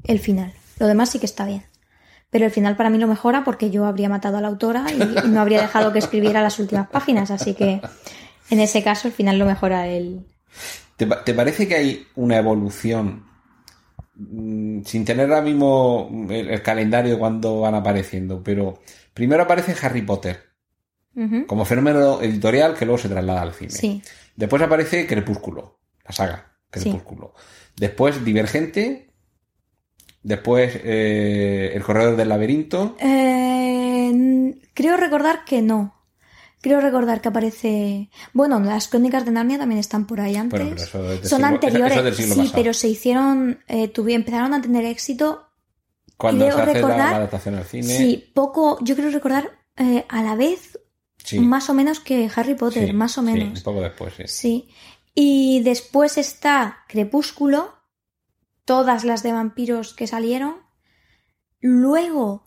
El final. Lo demás sí que está bien. Pero el final para mí lo mejora porque yo habría matado a la autora y, y no habría dejado que escribiera las últimas páginas. Así que en ese caso el final lo mejora el... ¿Te, te parece que hay una evolución mm, sin tener ahora mismo el, el calendario de cuando van apareciendo? Pero primero aparece Harry Potter Como fenómeno editorial que luego se traslada al cine. Sí. Después aparece Crepúsculo, la saga Crepúsculo. Después Divergente. Después eh, El Corredor del Laberinto. Eh, creo recordar que no. Creo recordar que aparece. Bueno, las crónicas de Narnia también están por ahí antes. Bueno, pero eso es del Son siglo- anteriores. eso sí, pasado. pero se hicieron. Eh, empezaron a tener éxito. Cuando creo se hace la- recordar- la, adaptación al cine. Sí, poco. Yo creo recordar eh, a la vez, sí, más o menos que Harry Potter, sí, más o sí, menos. un poco después, sí. Sí. Y después está Crepúsculo, todas las de vampiros que salieron. Luego,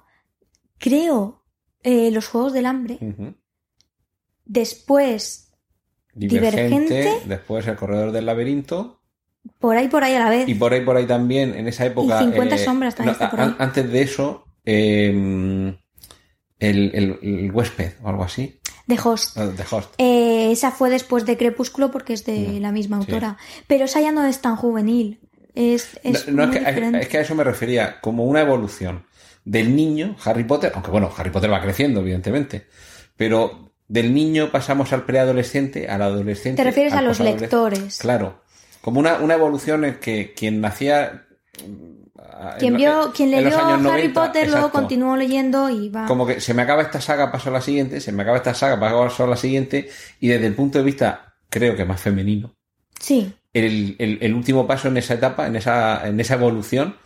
creo, eh, los Juegos del Hambre. Después, Divergente, Divergente. después El Corredor del Laberinto. por ahí, por ahí a la vez. Y por ahí, por ahí también, en esa época. Y 50 sombras también está por ahí. an- Antes de eso, eh, el, el- el huésped o algo así. De Host. The Host. Eh, esa fue después de Crepúsculo porque es de Mm, la misma sí. autora. Pero esa ya no es tan juvenil. Es, es no, no, es, que, diferente. es que a eso me refería, como una evolución del niño, Harry Potter, aunque bueno, Harry Potter va creciendo, evidentemente, pero del niño pasamos al preadolescente, al adolescente. Te refieres a los lectores. Claro, como una, una evolución en que quien nacía... mm, Quien en- vio, quien leyó Harry 90, Potter luego exacto. continuó leyendo y va. Como que se me acaba esta saga, paso a la siguiente, se me acaba esta saga, paso a la siguiente, y desde el punto de vista, creo que más femenino, Sí. el, el- el último paso en esa etapa, en esa, en esa evolución,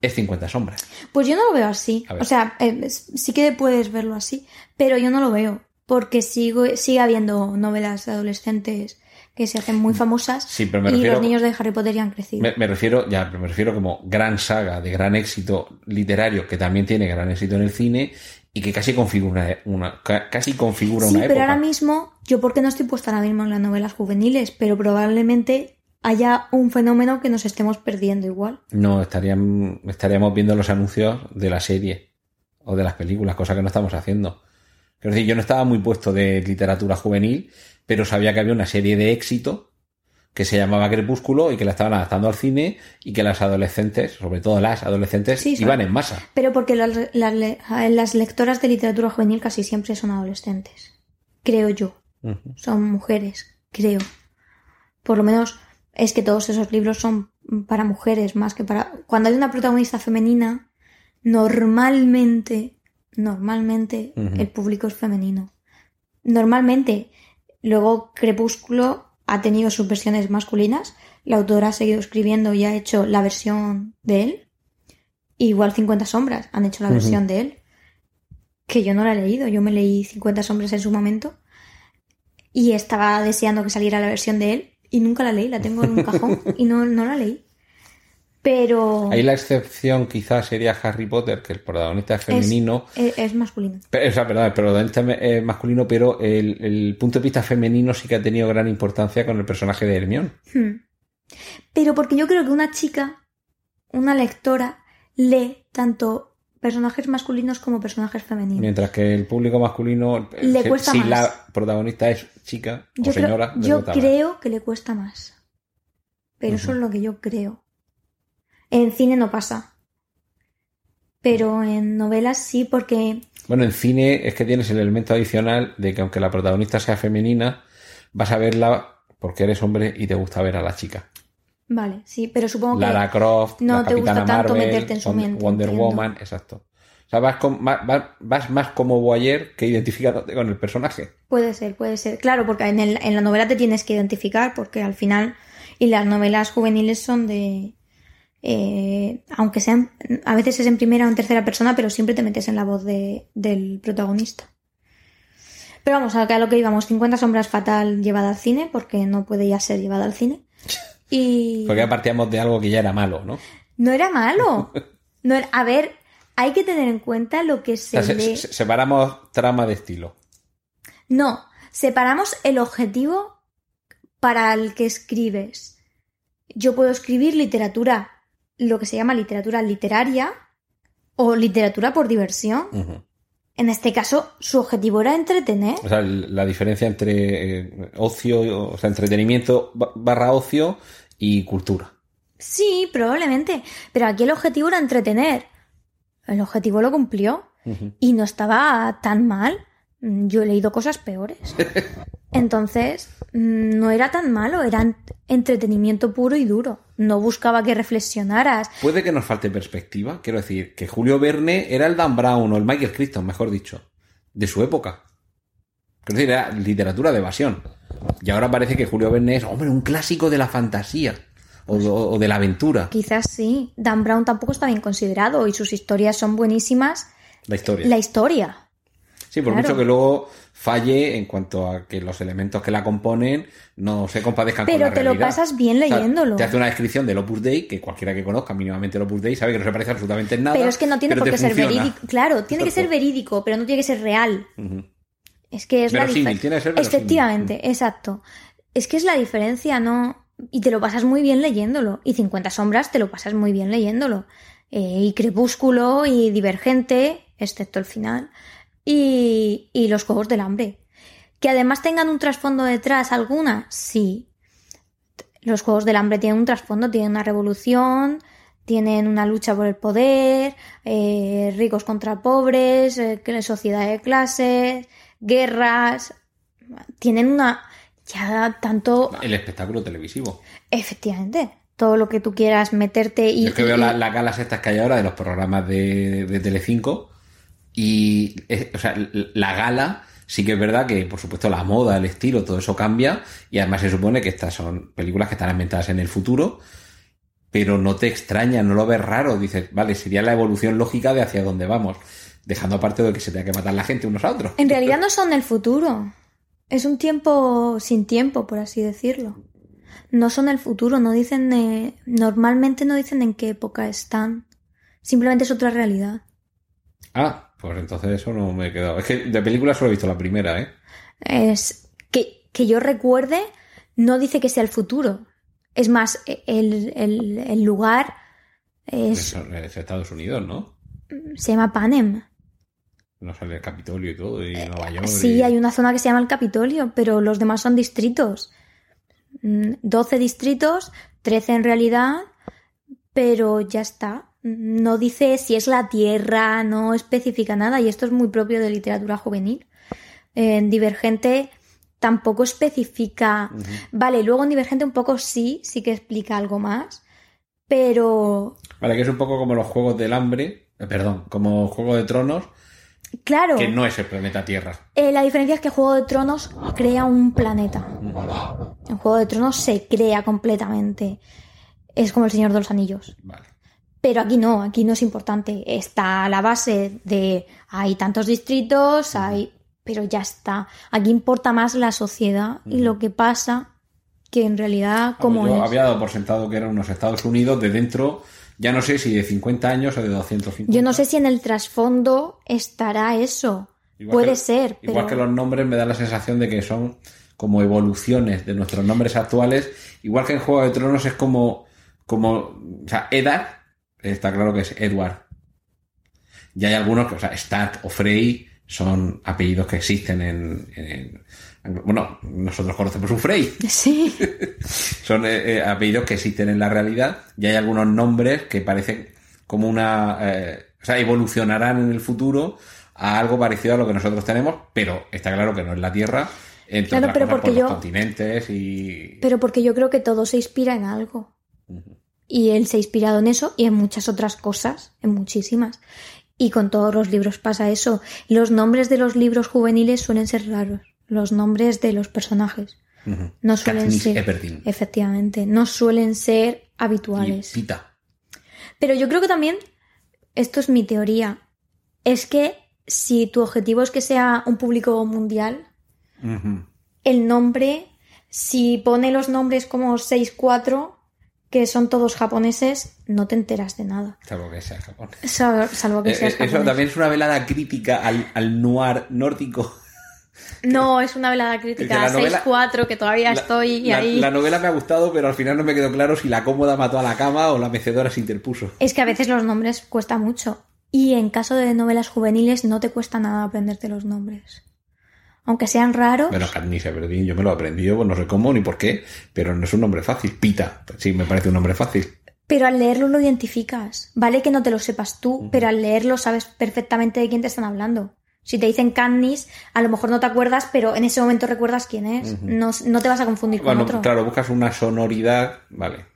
es 50 sombras. Pues yo no lo veo así. O sea, eh, sí que puedes verlo así, pero yo no lo veo. Porque sigo, sigue habiendo novelas de adolescentes que se hacen muy famosas Sí, pero me y los niños de Harry Potter ya han crecido. me, me refiero, ya, pero me refiero como gran saga de gran éxito literario que también tiene gran éxito en el cine y que casi configura una, ca- casi configura Sí, una pero época. ahora mismo, yo porque no estoy puesta ahora mismo en las novelas juveniles, pero probablemente haya un fenómeno que nos estemos perdiendo igual. No, estarían, estaríamos viendo los anuncios de la serie o de las películas, cosa que no estamos haciendo. Quiero decir, yo no estaba muy puesto de literatura juvenil, pero sabía que había una serie de éxito que se llamaba Crepúsculo y que la estaban adaptando al cine y que las adolescentes, sobre todo las adolescentes, Sí, iban en masa. Pero porque las, las le- las lectoras de literatura juvenil casi siempre son adolescentes. Creo yo. Son mujeres, creo. Por lo menos es que todos esos libros son para mujeres más que para... Cuando hay una protagonista femenina, normalmente, normalmente el público es femenino. Normalmente, luego Crepúsculo ha tenido sus versiones masculinas, la autora ha seguido escribiendo y ha hecho la versión de él. Igual 50 sombras han hecho la versión de él. Que yo no la he leído, yo me leí 50 sombras en su momento y estaba deseando que saliera la versión de él y nunca la leí, la tengo en un cajón y no, no la leí. Pero Ahí la excepción quizás sería Harry Potter, que el protagonista es femenino. es, es masculino. Pero, o sea, perdón, el protagonista es masculino, pero el, el punto de vista femenino sí que ha tenido gran importancia con el personaje de Hermione. Hmm. Pero porque yo creo que una chica, una lectora, lee tanto personajes masculinos como personajes femeninos. Mientras que el público masculino, eh, Le si- cuesta si más. la protagonista es chica o Yo señora, yo más. creo que le cuesta más. Pero eso es lo que yo creo. En cine no pasa. Pero en novelas sí, porque Bueno, en cine es que tienes el elemento adicional de que aunque la protagonista sea femenina, vas a verla porque eres hombre y te gusta ver a la chica. Vale, sí, pero supongo que Lara Croft, no la te gusta tanto Marvel, meterte en su mente, Wonder entiendo. Woman, exacto. O sea, vas, con- vas, más como voyeur que identificándote con el personaje. puede ser, puede ser. Claro, porque en, el- en la novela te tienes que identificar, porque al final, y las novelas juveniles son de, eh, aunque sean, a veces es en primera o en tercera persona, pero siempre te metes en la voz de- del protagonista. Pero vamos, a a lo que íbamos, 50 sombras fatal llevada al cine, porque no puede ya ser llevada al cine. Y Porque ya partíamos de algo que ya era malo, ¿no? no era malo. No era- A ver, hay que tener en cuenta lo que O sea, se- separamos trama de estilo. No, separamos el objetivo para el que escribes. Yo puedo escribir literatura, lo que se llama literatura literaria o literatura por diversión. En este caso, su objetivo era entretener. O sea, la diferencia entre eh, ocio, o sea, entretenimiento ba- barra ocio y cultura. Sí, probablemente. Pero aquí el objetivo era entretener. El objetivo lo cumplió. Y no estaba tan mal. Mm, Yo he leído cosas peores. Entonces, mm, no era tan malo, era ent- entretenimiento puro y duro. No buscaba que reflexionaras. Puede que nos falte perspectiva. Quiero decir, que Julio Verne era el Dan Brown o el Michael Crichton, mejor dicho, de su época. Quiero decir, era literatura de evasión. Y ahora parece que Julio Verne es, hombre, un clásico de la fantasía o, o- o de la aventura. Quizás sí. Dan Brown tampoco está bien considerado y sus historias son buenísimas. La historia. La historia. Sí, por claro. mucho que luego falle en cuanto a que los elementos que la componen no se compadezcan con Pero la te lo realidad. pasas bien O sea, leyéndolo. te hace una descripción del Opus Dei, que cualquiera que conozca mínimamente el Opus Dei sabe que no se parece absolutamente en nada. Pero es que no tiene pero por qué ser funciona. verídico. Claro, tiene que ser verídico, pero no tiene que ser real. Es que es la diferencia. tiene que ser verosímil. Efectivamente, exacto. Es que es la diferencia, ¿no? Y te lo pasas muy bien leyéndolo. Y 50 sombras te lo pasas muy bien leyéndolo. Eh, y Crepúsculo y Divergente, excepto el final. Y, y los Juegos del Hambre. Que además tengan un trasfondo detrás, alguna, sí. Los Juegos del Hambre tienen un trasfondo, tienen una revolución, tienen una lucha por el poder, eh, ricos contra pobres, eh, sociedad de clases, guerras. Tienen una. Ya tanto. El espectáculo televisivo. Efectivamente. Todo lo que tú quieras meterte y. Yo es que veo y- la- las galas estas que hay ahora de los programas de, de Telecinco y, eh, o sea, la gala sí que es verdad que, por supuesto, la moda, el estilo, todo eso cambia y además se supone que estas son películas que están ambientadas en el futuro, pero no te extraña, no lo ves raro, dices, vale, sería la evolución lógica de hacia dónde vamos, dejando aparte de que se tenga que matar la gente unos a otros. En realidad no son el futuro. Es un tiempo sin tiempo, por así decirlo. No son el futuro, no dicen de- normalmente no dicen en qué época están. Simplemente es otra realidad. Ah, pues entonces eso no me he quedado. Es que de películas solo he visto la primera, ¿eh? Es que, que yo recuerde, no dice que sea el futuro. Es más, el, el- el lugar es, Es, es Estados Unidos, ¿no? se llama Panem. No sale el Capitolio y todo, y Nueva York. Eh, Sí, y- hay una zona que se llama el Capitolio, pero los demás son distritos. Mm, 12 distritos, 13 en realidad, pero ya está. No dice si es la Tierra, no especifica nada, y esto es muy propio de literatura juvenil. En Divergente tampoco especifica. Vale, luego en Divergente un poco sí, sí que explica algo más, pero Vale, que es un poco como los Juegos del Hambre, eh, perdón, como Juego de Tronos, claro. que no es el planeta Tierra. Eh, la diferencia es que Juego de Tronos crea un planeta. En Juego de Tronos se crea completamente. Es como el Señor de los Anillos. Vale. Pero aquí no, aquí no es importante. Está la base de hay tantos distritos, hay. Pero ya está. Aquí importa más la sociedad y lo que pasa que en realidad como Vamos, yo es. había dado por sentado que eran unos Estados Unidos de dentro, ya no sé si de 50 años o de 250. Yo no sé si en el trasfondo estará eso. Igual Puede que- ser, Igual pero que los nombres me da la sensación de que son como evoluciones de nuestros nombres actuales. Igual que en Juego de Tronos es como, como, o sea, Eddard, está claro que es Edward. Y hay algunos que, o sea, Stat o Frey son apellidos que existen en, en- en- bueno, nosotros conocemos un Frey. sí. Son eh, eh, apellidos que existen en la realidad y hay algunos nombres que parecen como una... eh, o sea, evolucionarán en el futuro a algo parecido a lo que nosotros tenemos, pero está claro que no es la Tierra, Claro, otras pero porque por los yo- continentes y... Pero porque yo creo que todo se inspira en algo. Y él se ha inspirado en eso y en muchas otras cosas, en muchísimas. Y con todos los libros pasa eso. Los nombres de los libros juveniles suelen ser raros. Los nombres de los personajes. No suelen Katniss ser. Everdeen. Efectivamente, no suelen ser Y habituales. Pita. Pero yo creo que también, esto es mi teoría, es que si tu objetivo es que sea un público mundial, el nombre, si pone los nombres como 6-4, que son todos japoneses, no te enteras de nada. Salvo que sea Japón. Sal- Salvo que Eh, seas eh, Eso también es una velada crítica al, al noir nórdico. No, es una velada crítica. novela- 6-4, que todavía La- estoy la, ahí. la novela me ha gustado, pero al final no me quedó claro si la cómoda mató a la cama o la mecedora se interpuso. Es que a veces los nombres cuesta mucho. Y en caso de novelas juveniles no te cuesta nada aprenderte los nombres. Aunque sean raros. Bueno, Katniss Everdeen, yo me lo he aprendido, pues no sé cómo ni por qué, pero no es un nombre fácil. Pita, sí, me parece un nombre fácil. Pero al leerlo lo identificas. Vale que no te lo sepas tú, pero al leerlo sabes perfectamente de quién te están hablando. Si te dicen Katniss, a lo mejor no te acuerdas, pero en ese momento recuerdas quién es. no, no te vas a confundir con Bueno, otro. claro, buscas una sonoridad, vale.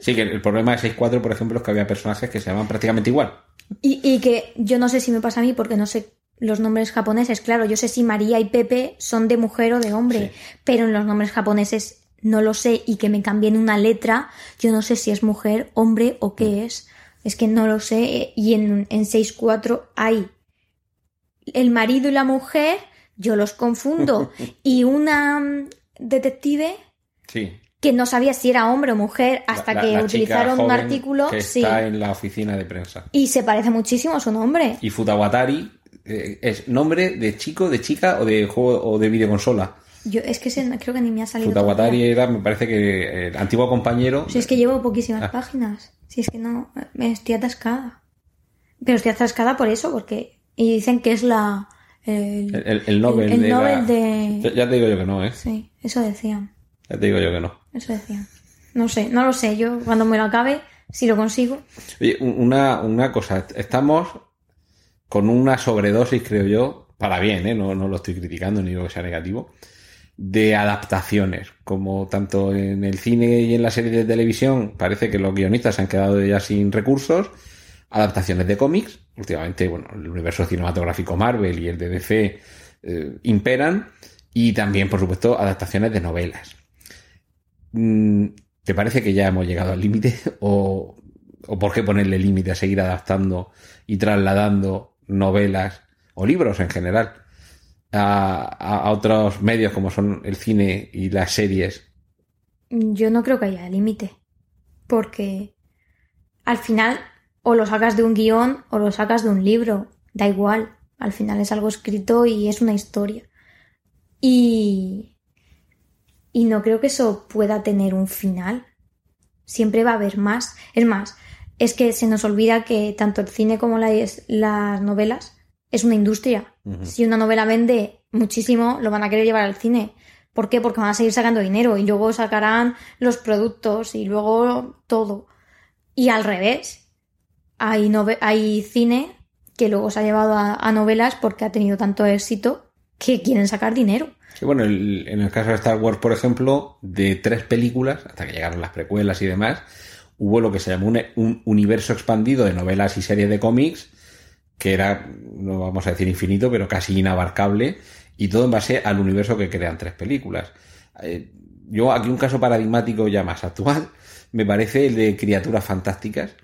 Sí, que el problema de 6.4, por ejemplo, es que había personajes que se llaman prácticamente igual. Y, y que yo no sé si me pasa a mí porque no sé los nombres japoneses. Claro, yo sé si María y Pepe son de mujer o de hombre, pero en los nombres japoneses no lo sé y que me cambien una letra, yo no sé si es mujer, hombre o qué es. Es que no lo sé. Y en, en 6.4 hay el marido y la mujer, yo los confundo. y una mm, detective Sí. que no sabía si era hombre o mujer hasta La- que la utilizaron un artículo. que sí. está en la oficina de prensa. Y se parece muchísimo a su nombre. Y Futawatari eh, es nombre de chico, de chica o de juego o de videoconsola. Yo, es que ese creo que ni me ha salido. Futawatari era, me parece que el antiguo compañero. Si es que llevo poquísimas Ah. páginas. Si es que no, me estoy atascada. Pero estoy atascada por eso, porque. Y dicen que es la. El, El, el, el Nobel el de. Nobel la- de- Ya, te digo yo que no, ¿eh? Sí, eso decían. Ya te digo yo que no. Eso decían. No sé, no lo sé. Yo cuando me lo acabe, si lo consigo. Oye, un- una, una cosa. Estamos con una sobredosis, creo yo, para bien, ¿eh? No, no lo estoy criticando ni digo que sea negativo, de adaptaciones. Como tanto en el cine y en la serie de televisión, parece que los guionistas se han quedado ya sin recursos. Adaptaciones de cómics. Últimamente, bueno, el universo cinematográfico Marvel y el de DC eh, imperan. Y también, por supuesto, adaptaciones de novelas. Mm, ¿Te parece que ya hemos llegado al límite? ¿O, ¿O por qué ponerle límite a seguir adaptando y trasladando novelas o libros en general a, a- otros medios como son el cine y las series? Yo no creo que haya límite. Porque al final o lo sacas de un guion o lo sacas de un libro. Da igual. Al final es algo escrito y es una historia. Y. Y no creo que eso pueda tener un final. Siempre va a haber más. Es más, es que se nos olvida que tanto el cine como las, las novelas es una industria. Si una novela vende muchísimo, lo van a querer llevar al cine. ¿Por qué? Porque van a seguir sacando dinero y luego sacarán los productos y luego todo. Y al revés, hay, nove- hay cine que luego se ha llevado a, a novelas porque ha tenido tanto éxito que quieren sacar dinero. Sí, bueno, el- en el caso de Star Wars, por ejemplo, de tres películas, hasta que llegaron las precuelas y demás, hubo lo que se llamó un, un universo expandido de novelas y series de cómics, que era, no vamos a decir infinito, pero casi inabarcable, y todo en base al universo que crean tres películas. Eh, yo aquí un caso paradigmático ya más actual, me parece el de Criaturas Fantásticas,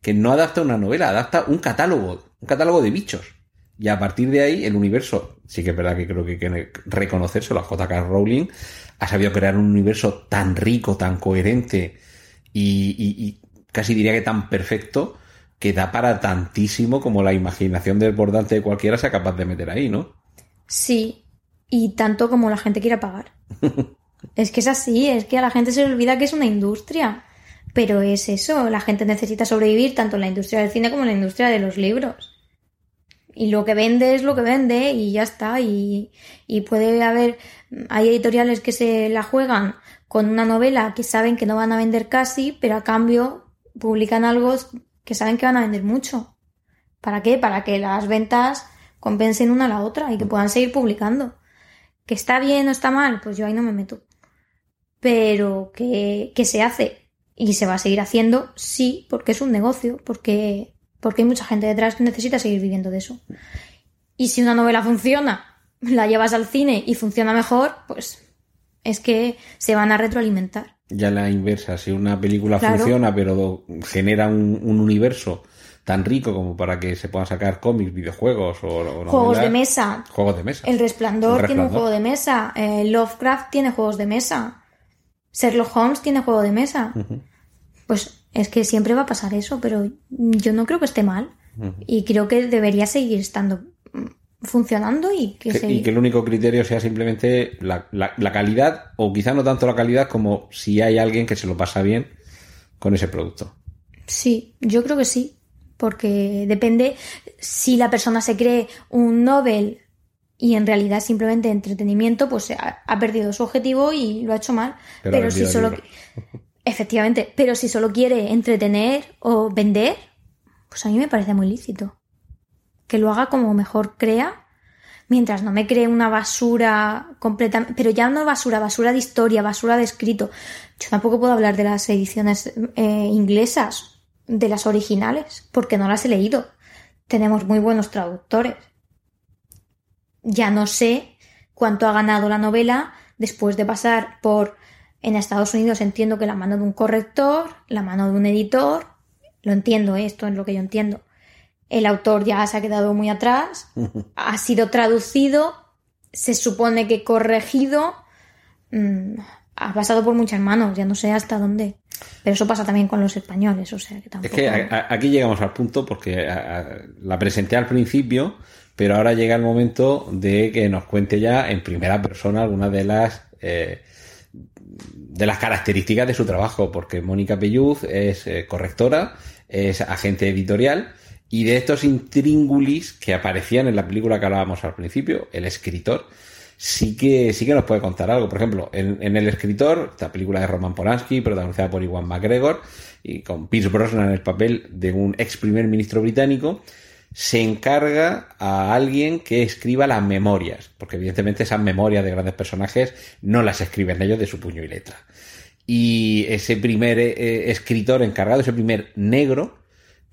que no adapta una novela, adapta un catálogo, un catálogo de bichos. Y a partir de ahí, el universo, sí que es verdad que creo que hay que reconocérselo a J.K. Rowling, ha sabido crear un universo tan rico, tan coherente y, y- y casi diría que tan perfecto que da para tantísimo como la imaginación desbordante de cualquiera sea capaz de meter ahí, ¿no? Sí, y tanto como la gente quiera pagar. es que es así, es que a la gente se le olvida que es una industria. Pero es eso, la gente necesita sobrevivir tanto en la industria del cine como en la industria de los libros. Y lo que vende es lo que vende y ya está. Y, y puede haber, hay editoriales que se la juegan con una novela que saben que no van a vender casi, pero a cambio publican algo que saben que van a vender mucho. ¿Para qué? Para que las ventas compensen una a la otra y que puedan seguir publicando. ¿Que está bien o está mal? Pues yo ahí no me meto. Pero que, que se hace y se va a seguir haciendo, sí, porque es un negocio, porque, porque hay mucha gente detrás que necesita seguir viviendo de eso. Y si una novela funciona, la llevas al cine y funciona mejor, pues es que se van a retroalimentar. Ya la inversa, si una película Claro. funciona pero genera un, un universo tan rico como para que se puedan sacar cómics, videojuegos o, o Juegos de mesa. Juegos de mesa. El Resplandor, El tiene un juego de mesa. eh, Lovecraft tiene juegos de mesa. Sherlock Holmes tiene juego de mesa. Pues es que siempre va a pasar eso, pero yo no creo que esté mal. Y creo que debería seguir estando funcionando y que, Que- se- y que el único criterio sea simplemente la, la- la calidad, o quizá no tanto la calidad como si hay alguien que se lo pasa bien con ese producto. Sí, yo creo que sí. Porque depende si la persona se cree un Nobel y en realidad simplemente entretenimiento, pues ha, ha perdido su objetivo y lo ha hecho mal. Pero Pero, si solo. Efectivamente, pero si solo quiere entretener o vender, pues a mí me parece muy lícito. Que lo haga como mejor crea, mientras no me cree una basura completamente. Pero ya no basura, basura de historia, basura de escrito. Yo tampoco puedo hablar de las ediciones eh, inglesas, de las originales, porque no las he leído. Tenemos muy buenos traductores. Ya no sé cuánto ha ganado la novela después de pasar por en Estados Unidos entiendo que la mano de un corrector, la mano de un editor, lo entiendo, esto es lo que yo entiendo. El autor ya se ha quedado muy atrás, ha sido traducido, se supone que corregido, mm, ha pasado por muchas manos, ya no sé hasta dónde. Pero eso pasa también con los españoles, o sea que Es tampoco. que a- a- aquí llegamos al punto porque a- la presenté al principio, pero ahora llega el momento de que nos cuente ya en primera persona algunas de las eh, de las características de su trabajo, porque Mónica Pelluz es eh, correctora, es agente editorial y de estos intríngulis que aparecían en la película que hablábamos al principio, el escritor, sí que, sí que nos puede contar algo. Por ejemplo, en, El escritor, esta película de Roman Polanski, protagonizada por Iwan McGregor, y con Pierce Brosnan en el papel de un ex primer ministro británico, se encarga a alguien que escriba las memorias, porque evidentemente esas memorias de grandes personajes no las escriben ellos de su puño y letra. Y ese primer eh, escritor encargado, ese primer negro,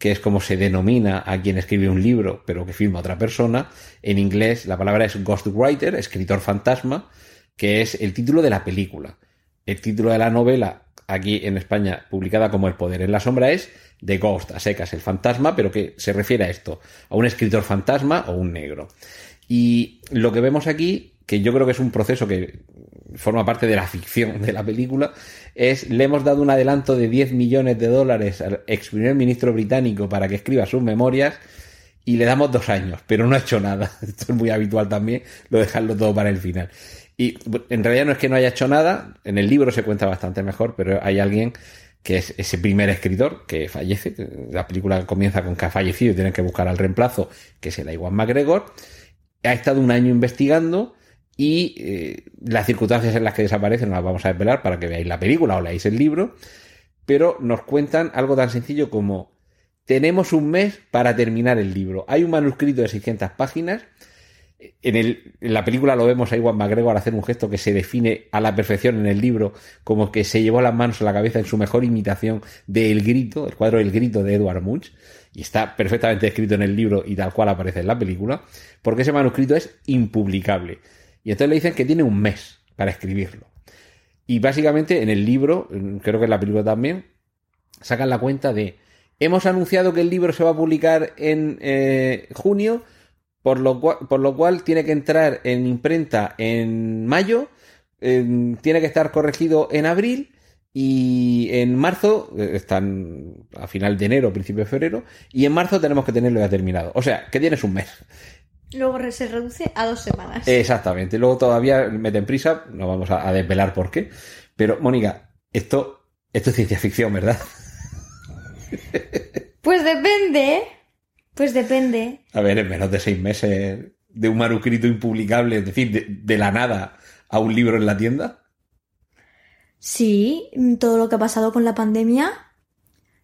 que es como se denomina a quien escribe un libro, pero que firma otra persona. En inglés la palabra es ghostwriter, escritor fantasma, que es el título de la película. El título de la novela, aquí en España publicada como El poder en la sombra, es The Ghost, a secas, el fantasma, pero que se refiere a esto, a un escritor fantasma o un negro. Y lo que vemos aquí, que yo creo que es un proceso que forma parte de la ficción de la película, es le hemos dado un adelanto de 10 millones de dólares al ex primer ministro británico para que escriba sus memorias y le damos dos años, pero no ha hecho nada. Esto es muy habitual también, lo dejarlo todo para el final. Y en realidad no es que no haya hecho nada, en el libro se cuenta bastante mejor, pero hay alguien que es ese primer escritor que fallece. La película comienza con que ha fallecido y tienen que buscar al reemplazo, que es el Iwan McGregor. Ha estado un año investigando y eh, las circunstancias en las que desaparecen no las vamos a desvelar para que veáis la película o leáis el libro, pero nos cuentan algo tan sencillo como tenemos un mes para terminar el libro. Hay un manuscrito de 600 páginas. En, el, en la película lo vemos a Iwan McGregor hacer un gesto que se define a la perfección en el libro, como que se llevó las manos a la cabeza en su mejor imitación de El Grito, el cuadro El Grito de Edward Munch, y está perfectamente escrito en el libro y tal cual aparece en la película, porque ese manuscrito es impublicable. Y entonces le dicen que tiene un mes para escribirlo. Y básicamente en el libro, creo que en la película también, sacan la cuenta de hemos anunciado que el libro se va a publicar en eh, junio, por lo, cual, por lo cual tiene que entrar en imprenta en mayo, tiene que estar corregido en abril y en marzo, eh, están a final de enero, principio de febrero, y en marzo tenemos que tenerlo ya terminado. O sea, que tienes un mes. Luego se reduce a dos semanas. Exactamente. Luego todavía meten prisa, no vamos a, a desvelar por qué. Pero, Mónica, esto, esto es ciencia ficción, ¿verdad? Pues depende. Pues depende. A ver, en menos de seis meses de un manuscrito impublicable, es decir, de, de la nada a un libro en la tienda. Sí, todo lo que ha pasado con la pandemia,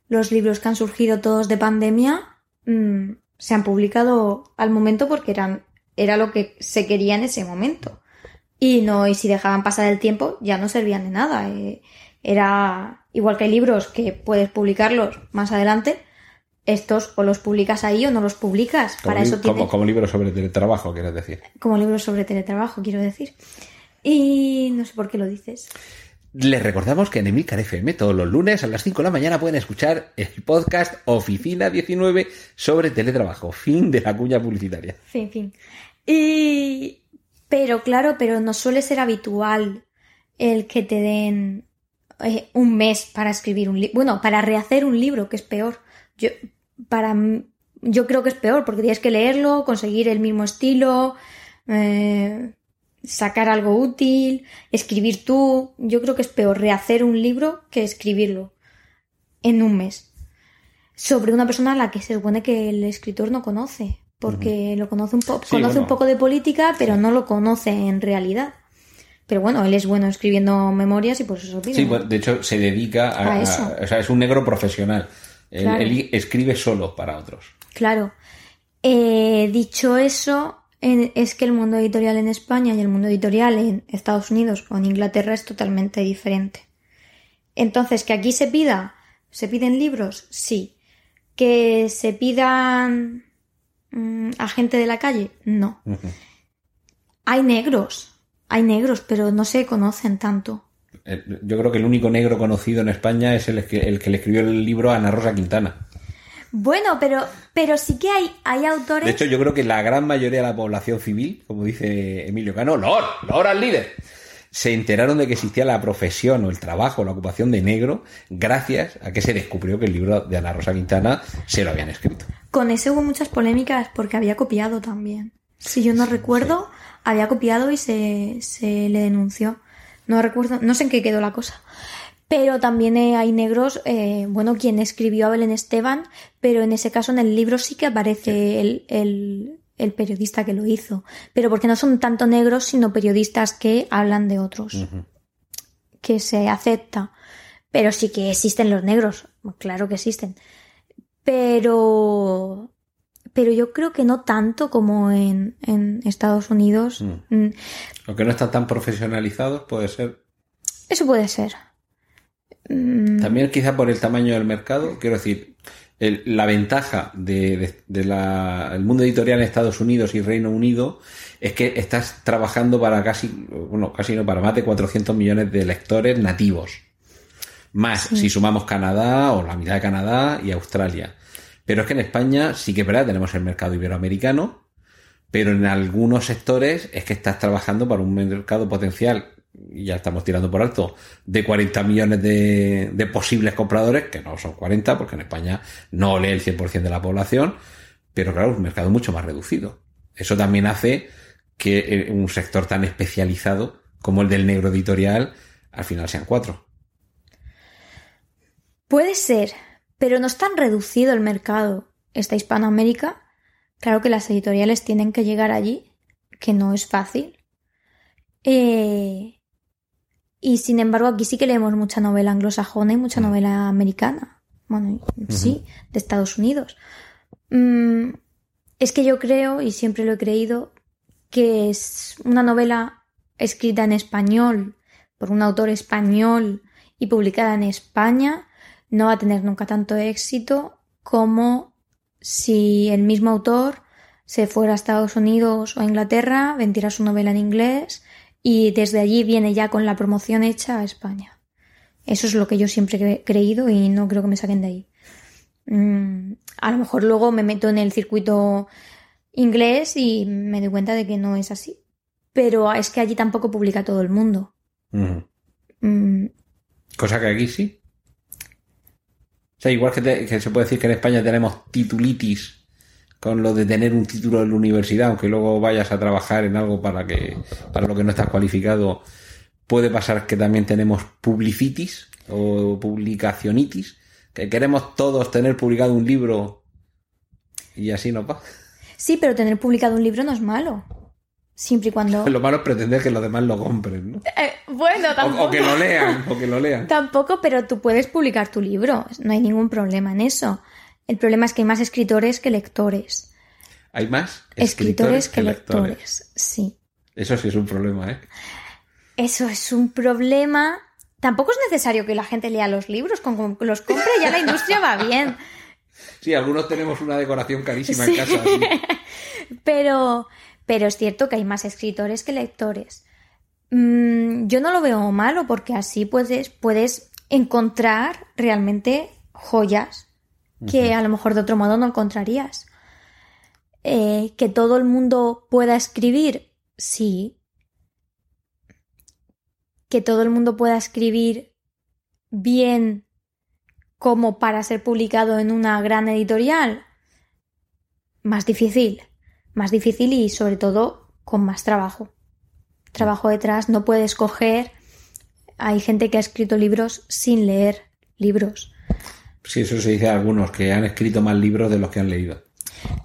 los libros que han surgido todos de pandemia, mm, se han publicado al momento porque eran, era lo que se quería en ese momento. Y no, y si dejaban pasar el tiempo, ya no servían de nada. Eh, era igual que hay libros que puedes publicarlos más adelante, estos o los publicas ahí o no los publicas. Como, Para li- eso tiene, como, como libro sobre teletrabajo, quieres decir. como libros sobre teletrabajo, quiero decir. Y no sé por qué lo dices. Les recordamos que en Emilcar FM todos los lunes a las 5 de la mañana pueden escuchar el podcast Oficina 19 sobre teletrabajo. Fin de la cuña publicitaria. Fin, fin. Y... Pero claro, pero no suele ser habitual el que te den eh, un mes para escribir un libro. Bueno, para rehacer un libro, que es peor. Yo, para, yo creo que es peor, porque tienes que leerlo, conseguir el mismo estilo, eh, sacar algo útil, escribir tú. Yo creo que es peor rehacer un libro que escribirlo en un mes. Sobre una persona a la que se supone que el escritor no conoce, porque lo conoce un, po- Sí, conoce bueno. un poco de política, pero no lo conoce en realidad. Pero bueno, él es bueno escribiendo memorias y por eso pide. Sí, de hecho se dedica a, A a- eso. o sea, es un negro profesional. Él, Claro. él escribe solo para otros. Claro. Eh, dicho eso, es que el mundo editorial en España y el mundo editorial en Estados Unidos o en Inglaterra es totalmente diferente. Entonces, que aquí se pida, se piden libros, sí. Que se pidan mm, a gente de la calle, no. Hay negros, hay negros, pero no se conocen tanto. Eh, Yo creo que el único negro conocido en España es el que, el que le escribió el libro a Ana Rosa Quintana. Bueno, pero, pero sí que hay, hay autores. De hecho, yo creo que la gran mayoría de la población civil, como dice Emilio Cano, Lord, Lord al líder, se enteraron de que existía la profesión o el trabajo, la ocupación de negro, gracias a que se descubrió que el libro de Ana Rosa Quintana se lo habían escrito. Con ese hubo muchas polémicas porque había copiado también. Si yo no recuerdo, había copiado y se, se le denunció. No recuerdo, no sé en qué quedó la cosa. Pero también eh, hay negros, eh, bueno, quien escribió a Belén Esteban, pero en ese caso en el libro sí que aparece el, el, el periodista que lo hizo. Pero porque no son tanto negros, sino periodistas que hablan de otros. Que se acepta. Pero sí que existen los negros, claro que existen. Pero pero yo creo que no tanto como en, en Estados Unidos. Mm, Aunque no están tan profesionalizados, puede ser. Eso puede ser. Mm, También quizá por el tamaño del mercado, quiero decir, el- la ventaja del de, de la- el mundo editorial en Estados Unidos y Reino Unido es que estás trabajando para casi, bueno, casi no, para más de 400 millones de lectores nativos. Más si sumamos Canadá o la mitad de Canadá y Australia. Pero es que en España sí que es verdad, tenemos el mercado iberoamericano, pero en algunos sectores es que estás trabajando para un mercado potencial, ya estamos tirando por alto, de 40 millones de, posibles compradores, que no son 40, porque en España no lee el 100% de la población, pero claro, un mercado mucho más reducido. Eso también hace que eh, un sector tan especializado como el del negro editorial, al final sean cuatro. Puede ser, pero no es tan reducido el mercado. Esta Hispanoamérica, claro que las editoriales tienen que llegar allí, que no es fácil. Eh, y sin embargo, aquí sí que leemos mucha novela anglosajona y mucha novela americana. Bueno, sí, de Estados Unidos. Mm, es que yo creo, y siempre lo he creído, que es una novela escrita en español por un autor español y publicada en España no va a tener nunca tanto éxito como si el mismo autor se fuera a Estados Unidos o a Inglaterra, vendiera su novela en inglés y desde allí viene ya con la promoción hecha a España. Eso es lo que yo siempre he creído y no creo que me saquen de ahí. Mm, a lo mejor luego me meto en el circuito inglés y me doy cuenta de que no es así. Pero es que allí tampoco publica todo el mundo. Mm, Cosa que aquí sí. O sea, igual que, te- que se puede decir que en España tenemos titulitis con lo de tener un título en la universidad, aunque luego vayas a trabajar en algo para que para lo que no estás cualificado, puede pasar que también tenemos publicitis o publicacionitis, que queremos todos tener publicado un libro y así no pasa. Sí, pero tener publicado un libro no es malo. Siempre y cuando. Lo malo es pretender que los demás lo compren, ¿no? Eh, bueno, O, tampoco. o que lo lean, o que lo lean. Tampoco, pero tú puedes publicar tu libro. No hay ningún problema en eso. El problema es que hay más escritores que lectores. Hay más Escritores, que, lectores. lectores. Sí. Eso sí es un problema, ¿eh? Eso es un problema. Tampoco es necesario que la gente lea los libros. Con con que los compre ya la industria va bien. Sí, algunos tenemos una decoración carísima Sí. en casa. sí. Pero, pero es cierto que hay más escritores que lectores. Mm, yo no lo veo malo porque así puedes, puedes encontrar realmente joyas que a lo mejor de otro modo no encontrarías. Eh, que todo el mundo pueda escribir, sí. Que todo el mundo pueda escribir bien como para ser publicado en una gran editorial? Más difícil, más difícil y sobre todo con más trabajo. Trabajo detrás, no puedes coger. Hay gente que ha escrito libros sin leer libros. Sí, eso se dice a algunos, que han escrito más libros de los que han leído.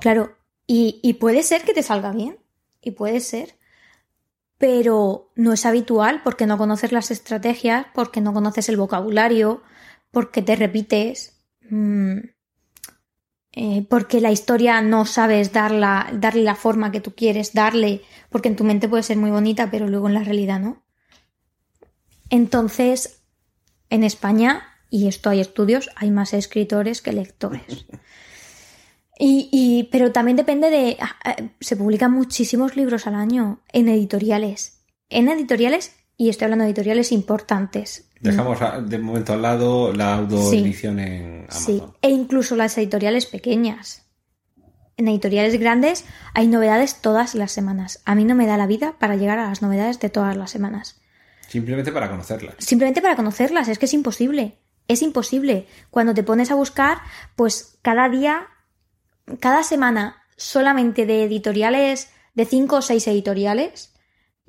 Claro, y, y puede ser que te salga bien, y puede ser, pero no es habitual porque no conoces las estrategias, porque no conoces el vocabulario, porque te repites, mm, eh, porque la historia no sabes darla, darle la forma que tú quieres darle, porque en tu mente puede ser muy bonita, pero luego en la realidad no. Entonces, en España, y esto hay estudios, hay más escritores que lectores. Y, y, pero también depende de. ah, ah, Se publican muchísimos libros al año en editoriales. En editoriales, y estoy hablando de editoriales importantes. Dejamos de momento al lado la autoedición en Sí, e incluso las editoriales pequeñas. En editoriales grandes hay novedades todas las semanas. A mí no me da la vida para llegar a las novedades de todas las semanas. Simplemente para conocerlas. Simplemente para conocerlas, es que es imposible. Es imposible. Cuando te pones a buscar, pues cada día, cada semana, solamente de editoriales, de cinco o seis editoriales,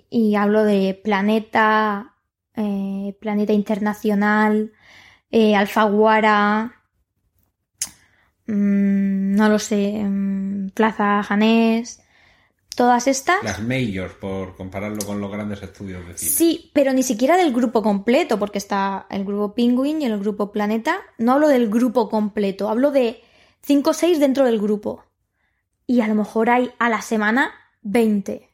y hablo de Planeta, eh, Planeta Internacional, eh, Alfaguara, mm, no lo sé, mm, Plaza Janés, todas estas. Las majors, por compararlo con los grandes estudios de cine. Sí, pero ni siquiera del grupo completo, porque está el grupo Penguin y el grupo Planeta. No hablo del grupo completo, hablo de 5 o 6 dentro del grupo. Y a lo mejor hay a la semana 20.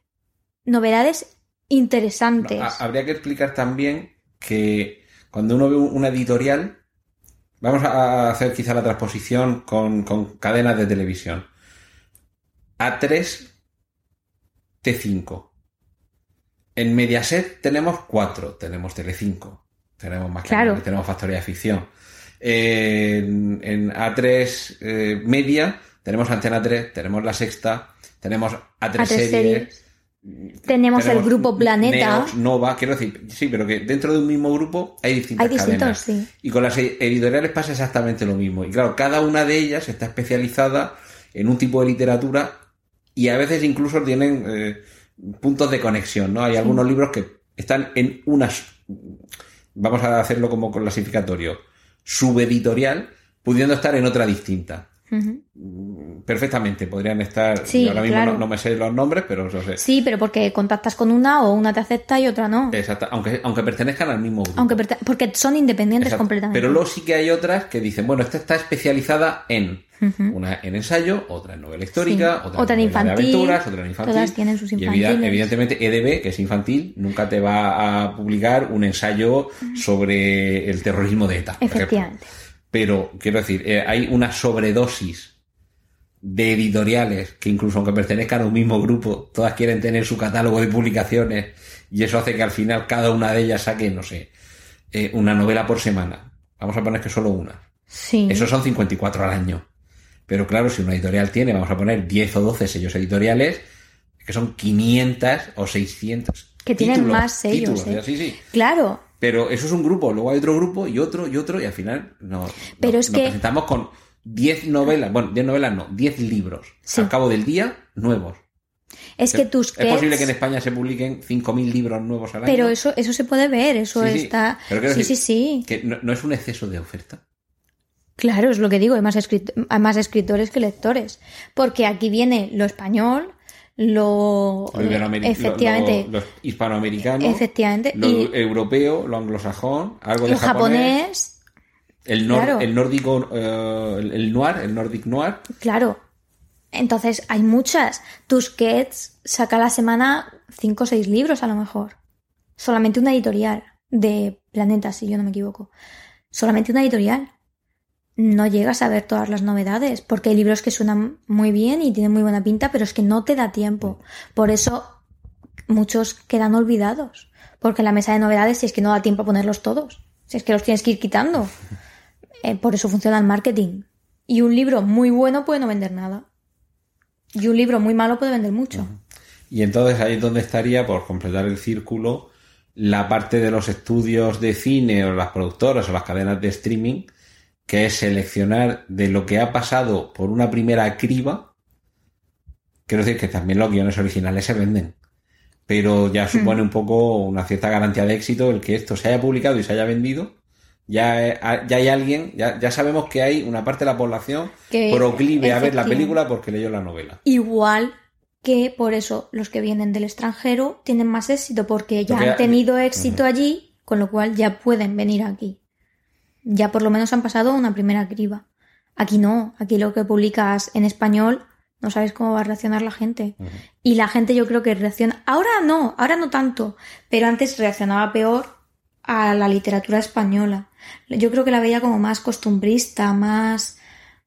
Novedades interesantes. No, habría que explicar también que cuando uno ve una editorial, vamos a hacer quizá la transposición con, con cadenas de televisión. A3, T5. En Mediaset tenemos cuatro, tenemos Telecinco, tenemos más Claro. tenemos Factoría de Ficción. En, en A3 eh, Media tenemos Antena 3, tenemos La Sexta, tenemos A3, A3 Series, series. Tenemos el grupo Planeta. Neos, Nova, quiero decir, sí, pero que dentro de un mismo grupo hay distintas Hay distintos, cadenas. sí. Y con las editoriales pasa exactamente lo mismo. Y claro, cada una de ellas está especializada en un tipo de literatura y a veces incluso tienen eh, puntos de conexión, ¿no? Hay algunos libros que están en unas, vamos a hacerlo como clasificatorio, subeditorial, pudiendo estar en otra distinta. Ujú. Perfectamente, podrían estar, Sí, yo ahora mismo claro. no, no me sé los nombres, pero eso sé. Sí, pero porque contactas con una o una te acepta y otra no. Exacto, aunque, aunque pertenezcan al mismo grupo. Aunque porque son independientes Exacto. completamente. Pero luego sí que hay otras que dicen, bueno, esta está especializada en una en ensayo, otra en novela histórica, Sí. otra, Otra en infantil. de aventuras, otra en infantil. Todas tienen sus Y infantiles. evidentemente EDB, que es infantil, nunca te va a publicar un ensayo sobre el terrorismo de ETA. por. Efectivamente. Pero quiero decir, eh, hay una sobredosis de editoriales que incluso aunque pertenezcan a un mismo grupo, todas quieren tener su catálogo de publicaciones y eso hace que al final cada una de ellas saque, no sé, eh, una novela por semana. Vamos a poner que solo una. Sí. Eso son 54 al año. Pero claro, si una editorial tiene, vamos a poner 10 o 12 sellos editoriales, que son 500 o 600. Que tienen títulos, más sellos, títulos, ¿eh? Sí, sí. Claro. Pero eso es un grupo, luego hay otro grupo y otro y otro y al final no, Pero nos, es nos que- presentamos con 10 novelas, bueno, 10 novelas no, 10 libros Sí. al cabo del día nuevos. Es que tus Es posible que en España se publiquen 5.000 libros nuevos al año. Pero eso, eso se puede ver, eso Sí, está. Sí, decir sí, sí. Que no, no es un exceso de oferta. Claro, es lo que digo, hay más, escrit- hay más escritores que lectores. Porque aquí viene lo español, lo. Lo efectivamente. lo- lo- los hispanoamericanos, Efectivamente. lo Y- europeo, lo anglosajón, algo de lo japonés, el, nor- claro. el nórdico, eh, el, noir, el nordic noir. claro. Entonces, hay muchas. Tusquets saca a la semana cinco o seis libros, a lo mejor. Solamente una editorial de Planeta, si yo no me equivoco. Solamente una editorial. No llegas a ver todas las novedades, porque hay libros que suenan muy bien y tienen muy buena pinta, pero es que no te da tiempo. Por eso muchos quedan olvidados. Porque en la mesa de novedades, si es que no da tiempo a ponerlos todos, si es que los tienes que ir quitando. Eh, por eso funciona el marketing. Y un libro muy bueno puede no vender nada. Y un libro muy malo puede vender mucho. Y entonces ahí es donde estaría, por completar el círculo, la parte de los estudios de cine o las productoras o las cadenas de streaming, que es seleccionar de lo que ha pasado por una primera criba. Quiero decir que también los guiones originales se venden. Pero ya supone un poco una cierta garantía de éxito el que esto se haya publicado y se haya vendido. Ya, eh, ya hay alguien, ya, ya sabemos que hay una parte de la población Que- proclive a ver la película porque leyó la novela. Igual que por eso los que vienen del extranjero tienen más éxito porque ya Porque- han tenido éxito allí, con lo cual ya pueden venir aquí. Ya por lo menos han pasado una primera criba. Aquí no, aquí lo que publicas en español no sabes cómo va a reaccionar la gente. Y la gente yo creo que reacciona... Ahora no, ahora no tanto, pero antes reaccionaba peor a la literatura española. Yo creo que la veía como más costumbrista, más...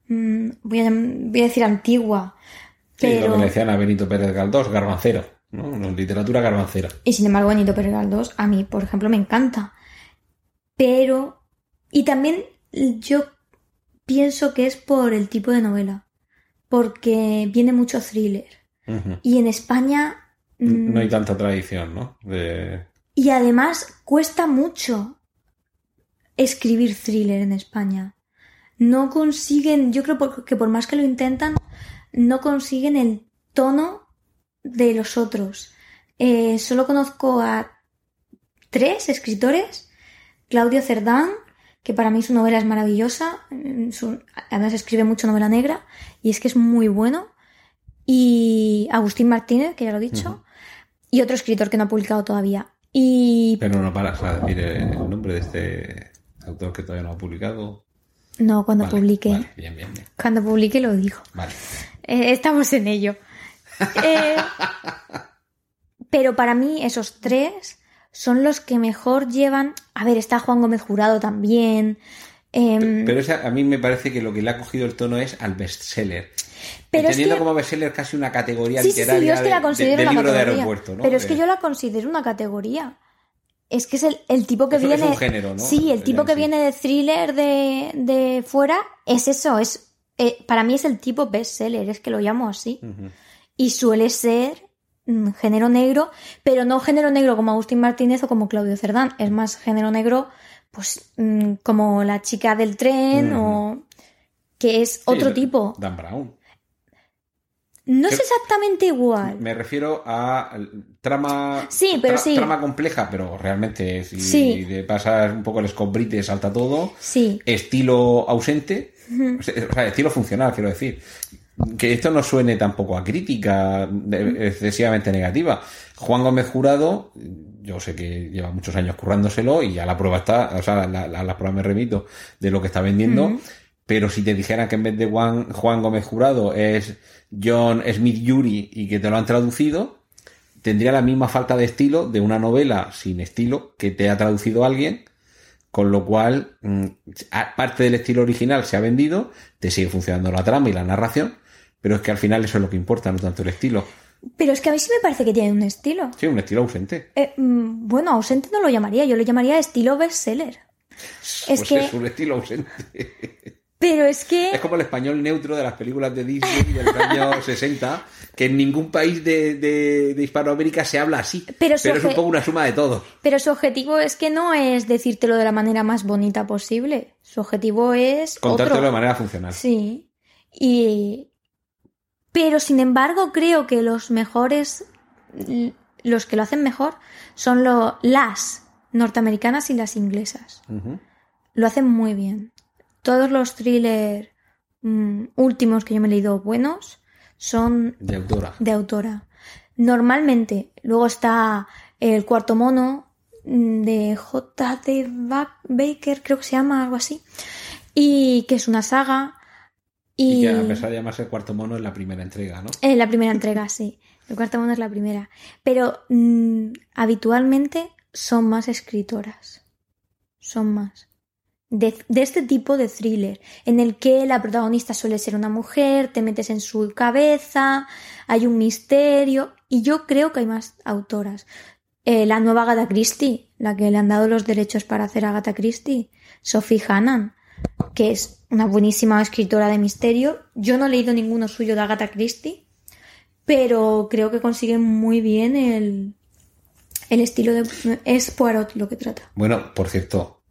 mm, voy, a, voy a decir antigua. Sí, Pero... lo que le decían a Benito Pérez Galdós, garbancera, ¿no? No, Literatura garbancera. Y sin embargo, Benito Pérez Galdós, a mí, por ejemplo, me encanta. Pero. Y también yo pienso que es por el tipo de novela. Porque viene mucho thriller. Y en España. mm, No hay tanta tradición, ¿no? De... Y además cuesta mucho escribir thriller en España. No consiguen, yo creo que por más que lo intentan, no consiguen el tono de los otros. Eh, solo conozco a tres escritores. Claudio Cerdán, que para mí su novela es maravillosa. mm, su- además escribe mucho novela negra y es que es muy bueno. Y Agustín Martínez, que ya lo he dicho. Y otro escritor que no ha publicado todavía. Y Pero no paras a decir el nombre de este autor que todavía no ha publicado. no, cuando Vale, publique. vale, bien, bien, bien. Cuando publique lo digo. Vale. Eh, estamos en ello. Eh, pero para mí esos tres son los que mejor llevan. A ver, está Juan Gómez Jurado también. em, Pero esa, a mí me parece que lo que le ha cogido el tono es al bestseller. Pero es Entendiendo que- como bestseller casi una categoría sí, sí, sí, literaria yo es que la de- de- considero de categoría. aeropuerto, ¿no? Pero es que De- yo la considero una categoría. Es que es el, el tipo que Es- es viene. un género, ¿no? Sí, el tipo En que sí. viene de thriller de, de fuera es eso. Es, eh, para mí es el tipo bestseller, es que lo llamo así. Y suele ser género negro, pero no género negro como Agustín Martínez o como Claudio Cerdán. Es más género negro, pues mm, como La chica del tren o. que es otro de- tipo. Dan Brown. No es exactamente igual. Me refiero a trama. Sí, pero tra- sí. Trama compleja, pero realmente si Sí. le pasas un poco el escombrite salta todo. Sí. Estilo ausente. O sea, estilo funcional, quiero decir. Que esto no suene tampoco a crítica de- excesivamente negativa. Juan Gómez Jurado, yo sé que lleva muchos años currándoselo y a la prueba está, o sea, la, la- la prueba me remito de lo que está vendiendo. Pero si te dijeran que en vez de Juan, Juan Gómez Jurado es John Smith Yuri y que te lo han traducido, tendría la misma falta de estilo de una novela sin estilo que te ha traducido alguien, con lo cual, mm, parte del estilo original se ha vendido, te sigue funcionando la trama y la narración, pero es que al final eso es lo que importa, no tanto el estilo. Pero es que a mí sí me parece que tiene un estilo. Sí, un estilo ausente. Eh, mm, bueno, ausente no lo llamaría, yo lo llamaría estilo bestseller. Es pues que- es un estilo ausente. Pero es que. Es como el español neutro de las películas de Disney del año 60, que en ningún país de, de- de Hispanoamérica se habla así. Pero es un poco una suma de todo. Pero su objetivo es que no es decírtelo de la manera más bonita posible. Su objetivo es. Contártelo otro. de manera funcional. Sí. Y. Pero sin embargo, creo que los mejores. Los que lo hacen mejor son lo- las norteamericanas y las inglesas. Lo hacen muy bien. Todos los thrillers mm, últimos que yo me he leído buenos son De autora. de autora. Normalmente, luego está El cuarto mono mm, de J.D. Ba- Baker, creo que se llama algo así, y que es una saga. Y, Y, que a pesar de llamarse el cuarto mono es la primera entrega, ¿no? en la primera entrega, sí. El cuarto mono es la primera. Pero mm, habitualmente son más escritoras. Son más. De, de este tipo de thriller, en el que la protagonista suele ser una mujer, te metes en su cabeza, hay un misterio, y yo creo que hay más autoras. Eh, la nueva Agatha Christie, la que le han dado los derechos para hacer Agatha Christie, Sophie Hannan, que es una buenísima escritora de misterio. Yo no he leído ninguno suyo de Agatha Christie, pero creo que consigue muy bien el, El estilo de... Es Poirot lo que trata. Bueno, por cierto,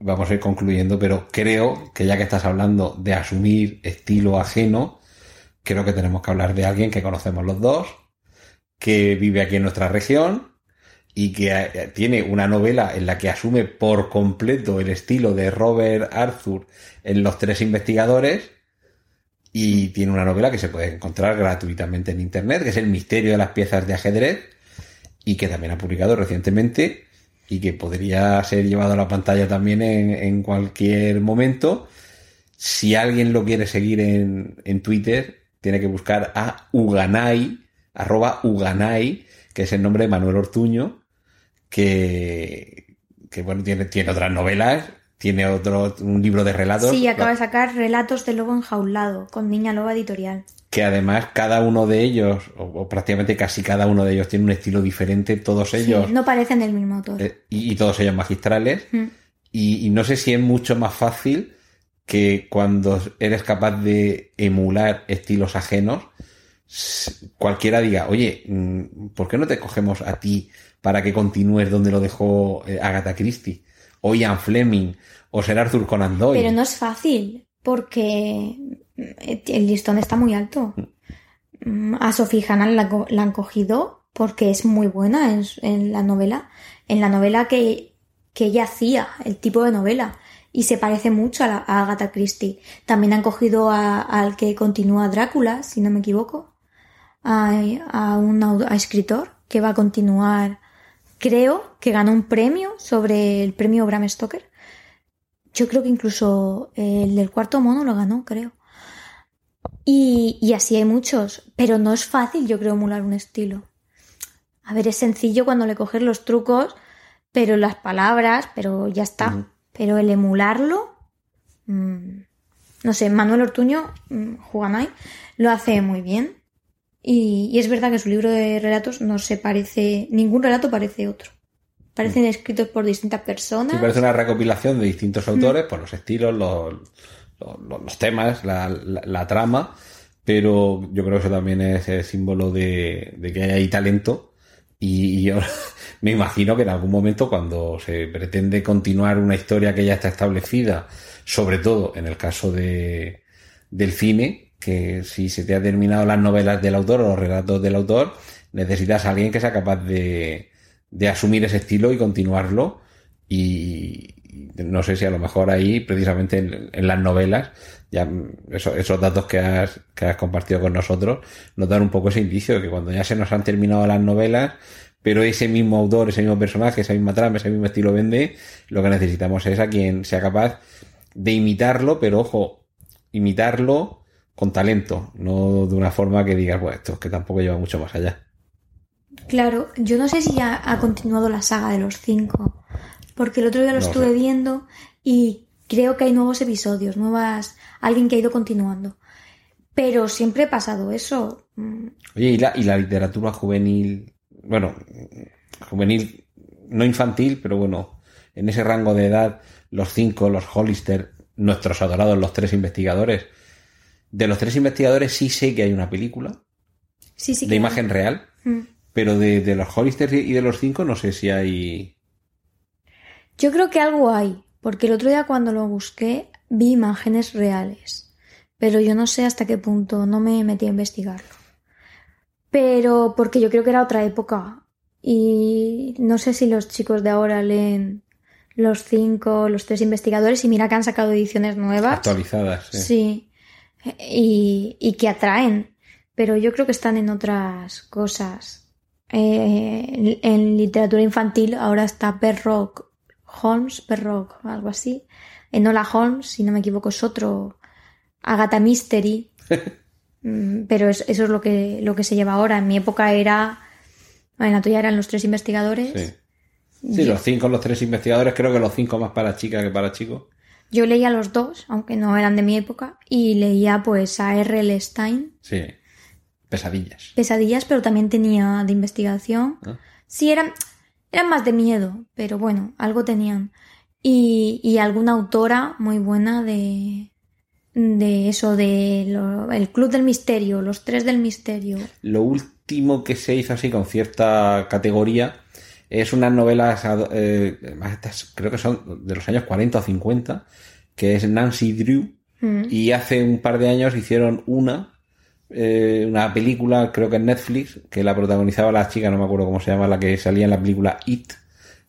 vamos a ir concluyendo, pero creo que ya que estás hablando de asumir estilo ajeno, creo que tenemos que hablar de alguien que conocemos los dos, que vive aquí en nuestra región y que eh, tiene una novela en la que asume por completo el estilo de Robert Arthur en Los Tres Investigadores y tiene una novela que se puede encontrar gratuitamente en Internet, que es El Misterio de las Piezas de Ajedrez y que también ha publicado recientemente y que podría ser llevado a la pantalla también en, cualquier momento. Si alguien lo quiere seguir en, en Twitter, tiene que buscar a Uganay, arroba Uganay, que es el nombre de Manuel Ortuño, que, que bueno, tiene, tiene otras novelas, tiene otro, un libro de relatos. Sí, acaba de sacar Relatos de Lobo Enjaulado, con Niña Loba Editorial. Que además cada uno de ellos, o, o prácticamente casi cada uno de ellos, tiene un estilo diferente, todos ellos. Sí, no parecen del mismo autor. eh, y, y todos ellos magistrales. Mm. Y, y no sé si es mucho más fácil que cuando eres capaz de emular estilos ajenos, cualquiera diga, oye, mm, ¿por qué no te cogemos a ti para que continúes donde lo dejó eh, Agatha Christie? O Ian Fleming, o Sir Arthur Conan Doyle. Pero no es fácil, porque eh, el listón está muy alto. Mm, A Sophie Hannah la, la han cogido porque es muy buena en, la novela. En la novela que, que ella hacía, el tipo de novela. Y se parece mucho a, Agatha Christie. También han cogido a- al que continúa Drácula, si no me equivoco. A, un escritor que va a continuar. Creo que ganó un premio sobre el premio Bram Stoker. Yo creo que incluso el del cuarto mono lo ganó, creo. Y, y así hay muchos, pero no es fácil, yo creo, emular un estilo. A ver, es sencillo cuando le coges los trucos, pero las palabras, pero ya está. Pero el emularlo, mm, no sé, Manuel Ortuño, mm, Juganay, lo hace muy bien. Y, y es verdad que su libro de relatos no se parece, ningún relato parece otro. Parecen escritos por distintas personas. Sí, parece una recopilación de distintos autores, por los estilos, los, los, temas, la, la- la trama, pero yo creo que eso también es el símbolo de, de que hay talento y, y yo me imagino que en algún momento cuando se pretende continuar una historia que ya está establecida, sobre todo en el caso de, del cine, que si se te ha terminado las novelas del autor o los relatos del autor, necesitas a alguien que sea capaz de, de asumir ese estilo y continuarlo. Y no sé si a lo mejor ahí, precisamente en, las novelas, ya eso- esos datos que has, que has compartido con nosotros, nos dan un poco ese indicio de que cuando ya se nos han terminado las novelas, pero ese mismo autor, ese mismo personaje, esa misma trama, ese mismo estilo vende, lo que necesitamos es a quien sea capaz de imitarlo, pero ojo, imitarlo con talento, no de una forma que digas, bueno, esto es que tampoco lleva mucho más allá. Claro, yo no sé si ya ha continuado la saga de los cinco, porque el otro día lo No estuve sé. viendo y creo que hay nuevos episodios, nuevas, alguien que ha ido continuando. Pero siempre ha pasado eso. Mm, Oye, ¿y la, y la literatura juvenil, bueno, juvenil, no infantil, pero bueno, en ese rango de edad, los cinco, los Hollister, nuestros adorados, los tres investigadores. De los tres investigadores sí sé que hay una película Sí, sí. de que- imagen real, Mm. pero de, de los Hollister y de los cinco no sé si hay... Yo creo que algo hay, porque el otro día cuando lo busqué vi imágenes reales, pero yo no sé hasta qué punto, no me metí a investigarlo. Pero porque yo creo que era otra época y no sé si los chicos de ahora leen los cinco, los tres investigadores y mira que han sacado ediciones nuevas. actualizadas. sí. Sí, y, y que atraen, pero yo creo que están en otras cosas. Eh, en, en literatura infantil ahora está Perrock Holmes, Perrock, algo así. Enola Holmes, si no me equivoco, es otro. Agatha Mystery. Mm, pero es- eso es lo que, lo que se lleva ahora. En mi época era. En la tuya eran los tres investigadores. Sí. Sí, los cinco, los tres investigadores, creo que los cinco más para chicas que para chicos. Yo leía los dos, aunque no eran de mi época, y leía pues a R.L. Stein, Sí. Pesadillas. pesadillas, pero también tenía de investigación. Ah. Sí, eran, eran más de miedo, pero bueno, algo tenían. Y, y alguna autora muy buena de, de eso, de lo- el Club del Misterio, los tres del misterio. Lo último que se hizo así con cierta categoría Es unas novelas, eh, creo que son de los años 40 o 50, que es Nancy Drew, Mm. y hace un par de años hicieron una, eh, una película, creo que en Netflix, que la protagonizaba la chica, no me acuerdo cómo se llama, la que salía en la película It,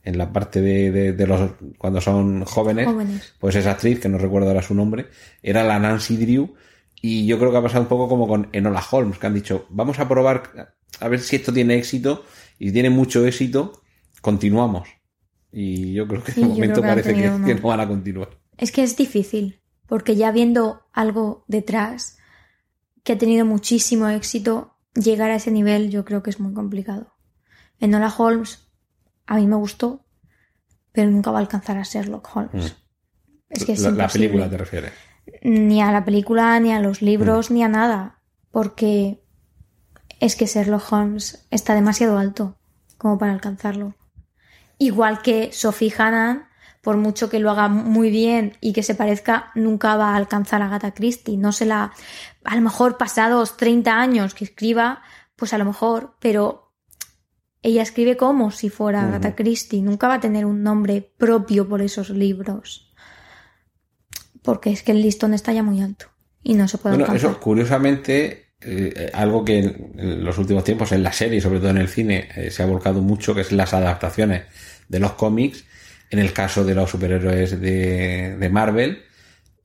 en la parte de, de- de los, cuando son jóvenes, Jóvenes. pues esa actriz, que no recuerdo ahora su nombre, era la Nancy Drew, y yo creo que ha pasado un poco como con Enola Holmes, que han dicho, vamos a probar, a ver si esto tiene éxito, y tiene mucho éxito, continuamos. Y yo creo que Sí, de yo momento que parece que, no van a continuar. Es que es difícil, porque ya viendo algo detrás que ha tenido muchísimo éxito, llegar a ese nivel yo creo que es muy complicado. Enola Holmes a mí me gustó, pero nunca va a alcanzar a Sherlock Holmes. Es que es la, película te refieres. Ni a la película, ni a los Mm. libros, ni a nada, porque es que Sherlock Holmes está demasiado alto como para alcanzarlo. Igual que Sophie Hannan, por mucho que lo haga muy bien y que se parezca, nunca va a alcanzar a Agatha Christie. No se la. A lo mejor pasados 30 años que escriba, pues a lo mejor, pero ella escribe como si fuera. Agatha Christie. Nunca va a tener un nombre propio por esos libros. Porque es que el listón está ya muy alto y no se puede Bueno, alcanzar. eso, curiosamente, eh, algo que en, los últimos tiempos en la serie, sobre todo en el cine, eh, se ha volcado mucho, que es las adaptaciones de los cómics. En el caso de los superhéroes de, de Marvel,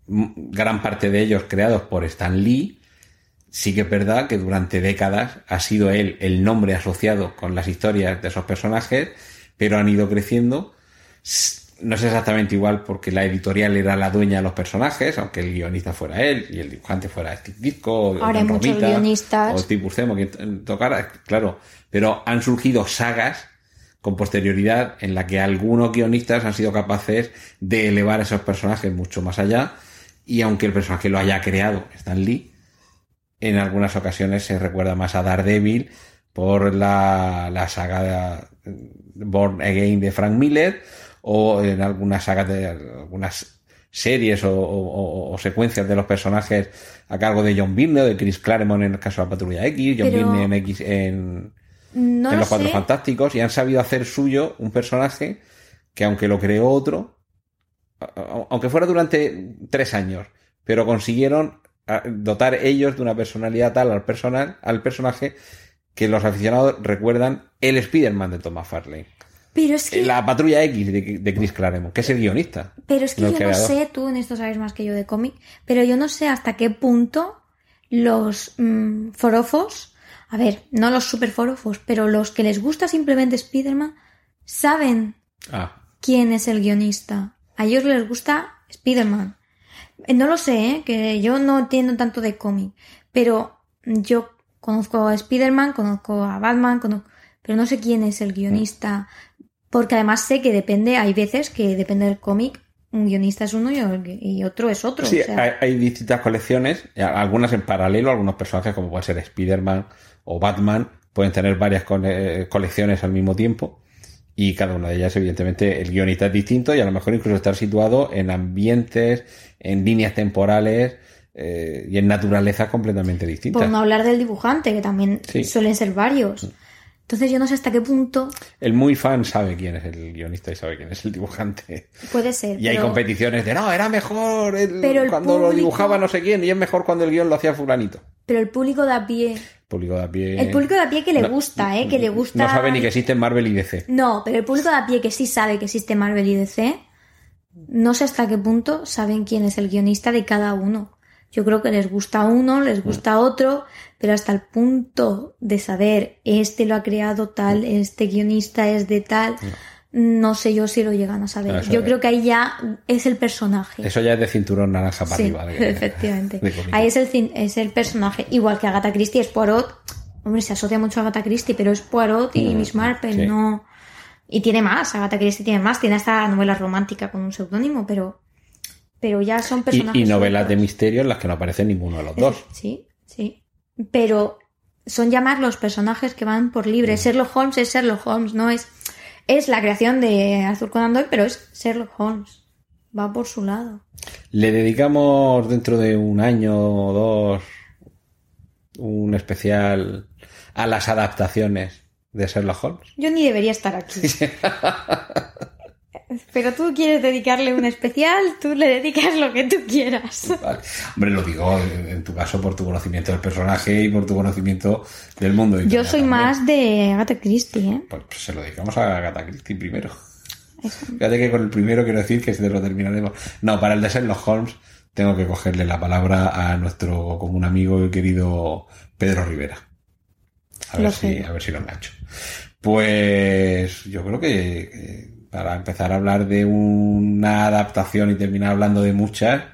gran parte de ellos creados por Stan Lee. Sí que es verdad que durante décadas ha sido él el nombre asociado con las historias de esos personajes, pero han ido creciendo. No es exactamente igual porque la editorial era la dueña de los personajes, aunque el guionista fuera él y el dibujante fuera Steve Ditko, o Ahora hay muchos Romita, guionistas. o Steve Buscemo, quien tocara, claro. Pero han surgido sagas con posterioridad en la que algunos guionistas han sido capaces de elevar a esos personajes mucho más allá y aunque el personaje lo haya creado Stan Lee, en algunas ocasiones se recuerda más a Daredevil por la, la saga Born Again de Frank Miller o en algunas sagas de algunas series o, o- o secuencias de los personajes a cargo de John Byrne o de Chris Claremont en el caso de la Patrulla X, John Pero- Byrne en X en, No en lo los Cuatro sé. Fantásticos y han sabido hacer suyo un personaje que aunque lo creó otro, aunque fuera durante tres años, pero consiguieron dotar ellos de una personalidad tal al personal, al personaje que los aficionados recuerdan el Spider-Man de Thomas Farley. Pero es que, La patrulla X de, de Chris Claremont, que es el guionista. pero es que yo el no creador. sé, tú en esto sabes más que yo de cómic, pero yo no sé hasta qué punto los mm, forofos, a ver, no los super forofos, pero los que les gusta simplemente Spider-Man, saben Ah, quién es el guionista. A ellos les gusta Spider-Man. Eh, No lo sé, ¿eh? que yo no entiendo tanto de cómic, pero yo conozco a Spider-Man, conozco a Batman, conozco- pero no sé quién es el guionista, porque además sé que depende, hay veces que depende del cómic, un guionista es uno y, otro es otro. Sí, o sea, hay, hay distintas colecciones, algunas en paralelo, algunos personajes como puede ser Spider-Man o Batman pueden tener varias cole- colecciones al mismo tiempo y cada una de ellas evidentemente el guionista es distinto y a lo mejor incluso estar situado en ambientes, en líneas temporales eh, y en naturalezas completamente distintas. por no hablar del dibujante, que también Sí. suelen ser varios. Entonces yo no sé hasta qué punto El muy fan sabe quién es el guionista y sabe quién es el dibujante. puede ser. Y hay competiciones de no, era mejor el- Pero el cuando lo dibujaba no sé quién y es mejor cuando el guion lo hacía fulanito. Pero el público de a pie Público de a pie. El público de a pie que le No- gusta, ¿eh? Que le gusta... No sabe ni que existen Marvel y DC. No, pero el público de a pie que sí sabe que existe Marvel y DC, no sé hasta qué punto saben quién es el guionista de cada uno. Yo creo que les gusta uno, Mm. les gusta otro, pero hasta el punto de saber este lo ha creado Mm. tal, este guionista es de tal, no sé yo si lo llegan a saber. Eso yo es. creo que ahí ya es el personaje. Eso ya es de cinturón naranja para Sí, arriba. de- efectivamente. de. Ahí es el, es el personaje. Igual que Agatha Christie es Poirot. Hombre, se asocia mucho a Agatha Christie, pero es Poirot y Mm, Miss Marple, sí. no. Y tiene más, Agatha Christie tiene más, tiene esta novela romántica con un seudónimo, pero. Pero ya son personajes. Y, y novelas de misterio en las que no aparece ninguno de los dos. Sí, sí. Pero son ya más los personajes que van por libre. Sherlock Holmes es Sherlock Holmes, no es. Es la creación de Arthur Conan Doyle, pero es Sherlock Holmes. Va por su lado. Le dedicamos dentro de un año o dos un especial a las adaptaciones de Sherlock Holmes. Yo ni debería estar aquí. Pero tú quieres dedicarle un especial, tú le dedicas lo que tú quieras. Vale. Hombre, lo digo en tu caso por tu conocimiento del personaje y por tu conocimiento del mundo. Yo soy también. más de Agatha Christie, ¿eh? Pues, pues se lo dedicamos a Agatha Christie primero. Fíjate que con el primero quiero decir que se lo terminaremos. No, para el de Sherlock Holmes tengo que cogerle la palabra a nuestro común amigo y querido Pedro Rivera. A ver, si, a ver si lo engancho. Pues yo creo que, que para empezar a hablar de una adaptación y terminar hablando de muchas,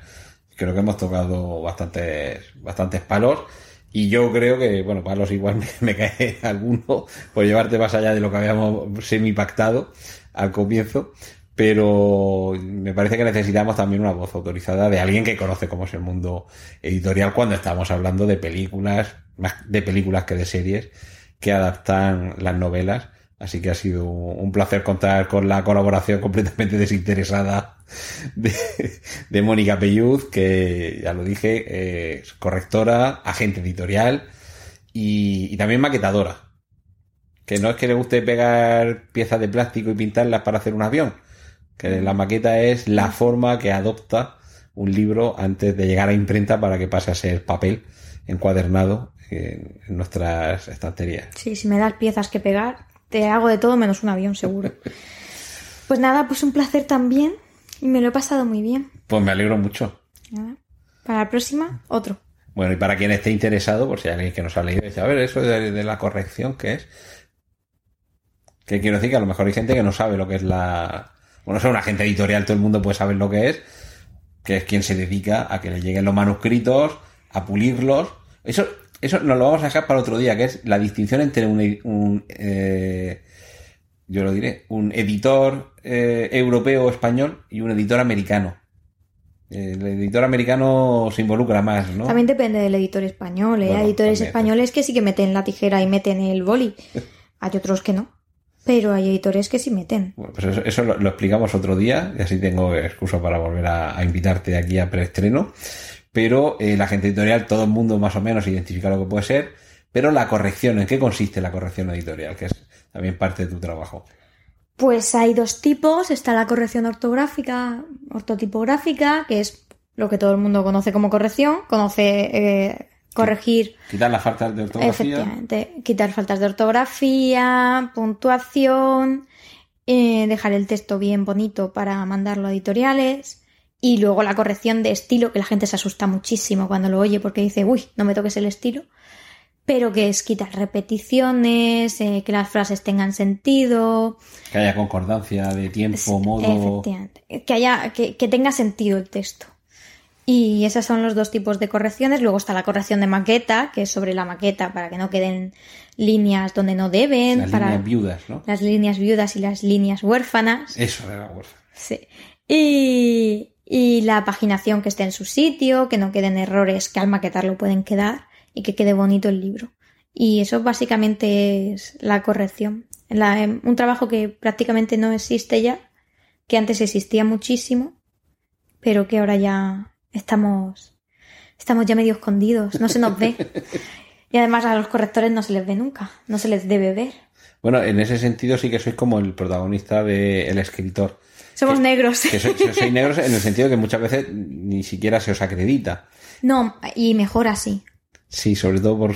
creo que hemos tocado bastantes, bastantes palos. Y yo creo que, bueno, palos igual me, me cae alguno por llevarte más allá de lo que habíamos semi pactado al comienzo. Pero me parece que necesitamos también una voz autorizada de alguien que conoce cómo es el mundo editorial cuando estamos hablando de películas, más de películas que de series, que adaptan las novelas. Así que ha sido un placer contar con la colaboración completamente desinteresada de, de Mónica Pelluz, que ya lo dije, es correctora, agente editorial y, también maquetadora. Que no es que le guste pegar piezas de plástico y pintarlas para hacer un avión. Que la maqueta es la forma que adopta un libro antes de llegar a imprenta para que pase a ser papel encuadernado en, en nuestras estanterías. Sí, si me das piezas que pegar, te hago de todo menos un avión, seguro. Pues nada, pues un placer también. Y me lo he pasado muy bien. Pues me alegro mucho. Nada. Para la próxima, otro. Bueno, y para quien esté interesado, por si hay alguien que nos ha leído, dice, a ver, eso de, de la corrección, ¿qué es? Que quiero decir que a lo mejor hay gente que no sabe lo que es la... Bueno, es una agente editorial, todo el mundo puede saber lo que es, que es quien se dedica a que le lleguen los manuscritos, a pulirlos. Eso, eso nos lo vamos a dejar para otro día, que es la distinción entre un, un eh, yo lo diré, un editor eh, europeo o español y un editor americano. El editor americano se involucra más, ¿no? También depende del editor español. ¿eh? Bueno, Hay editores también. españoles que sí que meten la tijera y meten el boli. Hay otros que no. Pero hay editores que sí meten. Bueno, pues eso, eso lo, lo explicamos otro día y así tengo excusa para volver a, a invitarte aquí a preestreno. Pero eh, la gente editorial, todo el mundo más o menos identifica lo que puede ser, pero la corrección, ¿en qué consiste la corrección editorial? Que es también parte de tu trabajo. Pues hay dos tipos. Está la corrección ortográfica, ortotipográfica, que es lo que todo el mundo conoce como corrección. Conoce eh, corregir Quitar las faltas de ortografía. Efectivamente, quitar faltas de ortografía, puntuación, eh, dejar el texto bien bonito para mandarlo a editoriales y luego la corrección de estilo, que la gente se asusta muchísimo cuando lo oye porque dice, uy, no me toques el estilo, pero que es quitar repeticiones, eh, que las frases tengan sentido, Que haya concordancia de tiempo, modo. Que haya, que, que tenga sentido el texto. Y esos son los dos tipos de correcciones. Luego está la corrección de maqueta, que es sobre la maqueta para que no queden líneas donde no deben. Las para líneas viudas, ¿no? las líneas viudas y las líneas huérfanas. Eso era huérfano. Sí. Y, y la paginación que esté en su sitio, que no queden errores que al maquetarlo pueden quedar y que quede bonito el libro. Y eso básicamente es la corrección. La- em, un trabajo que prácticamente no existe ya, que antes existía muchísimo, pero que ahora ya estamos, estamos ya medio escondidos, no se nos ve. Y además a los correctores no se les ve nunca, no se les debe ver. Bueno, en ese sentido sí que sois como el protagonista del escritor. Somos Que- negros. Que sois, sois negros en el sentido que muchas veces ni siquiera se os acredita. No, y mejor así. Sí, sobre todo por...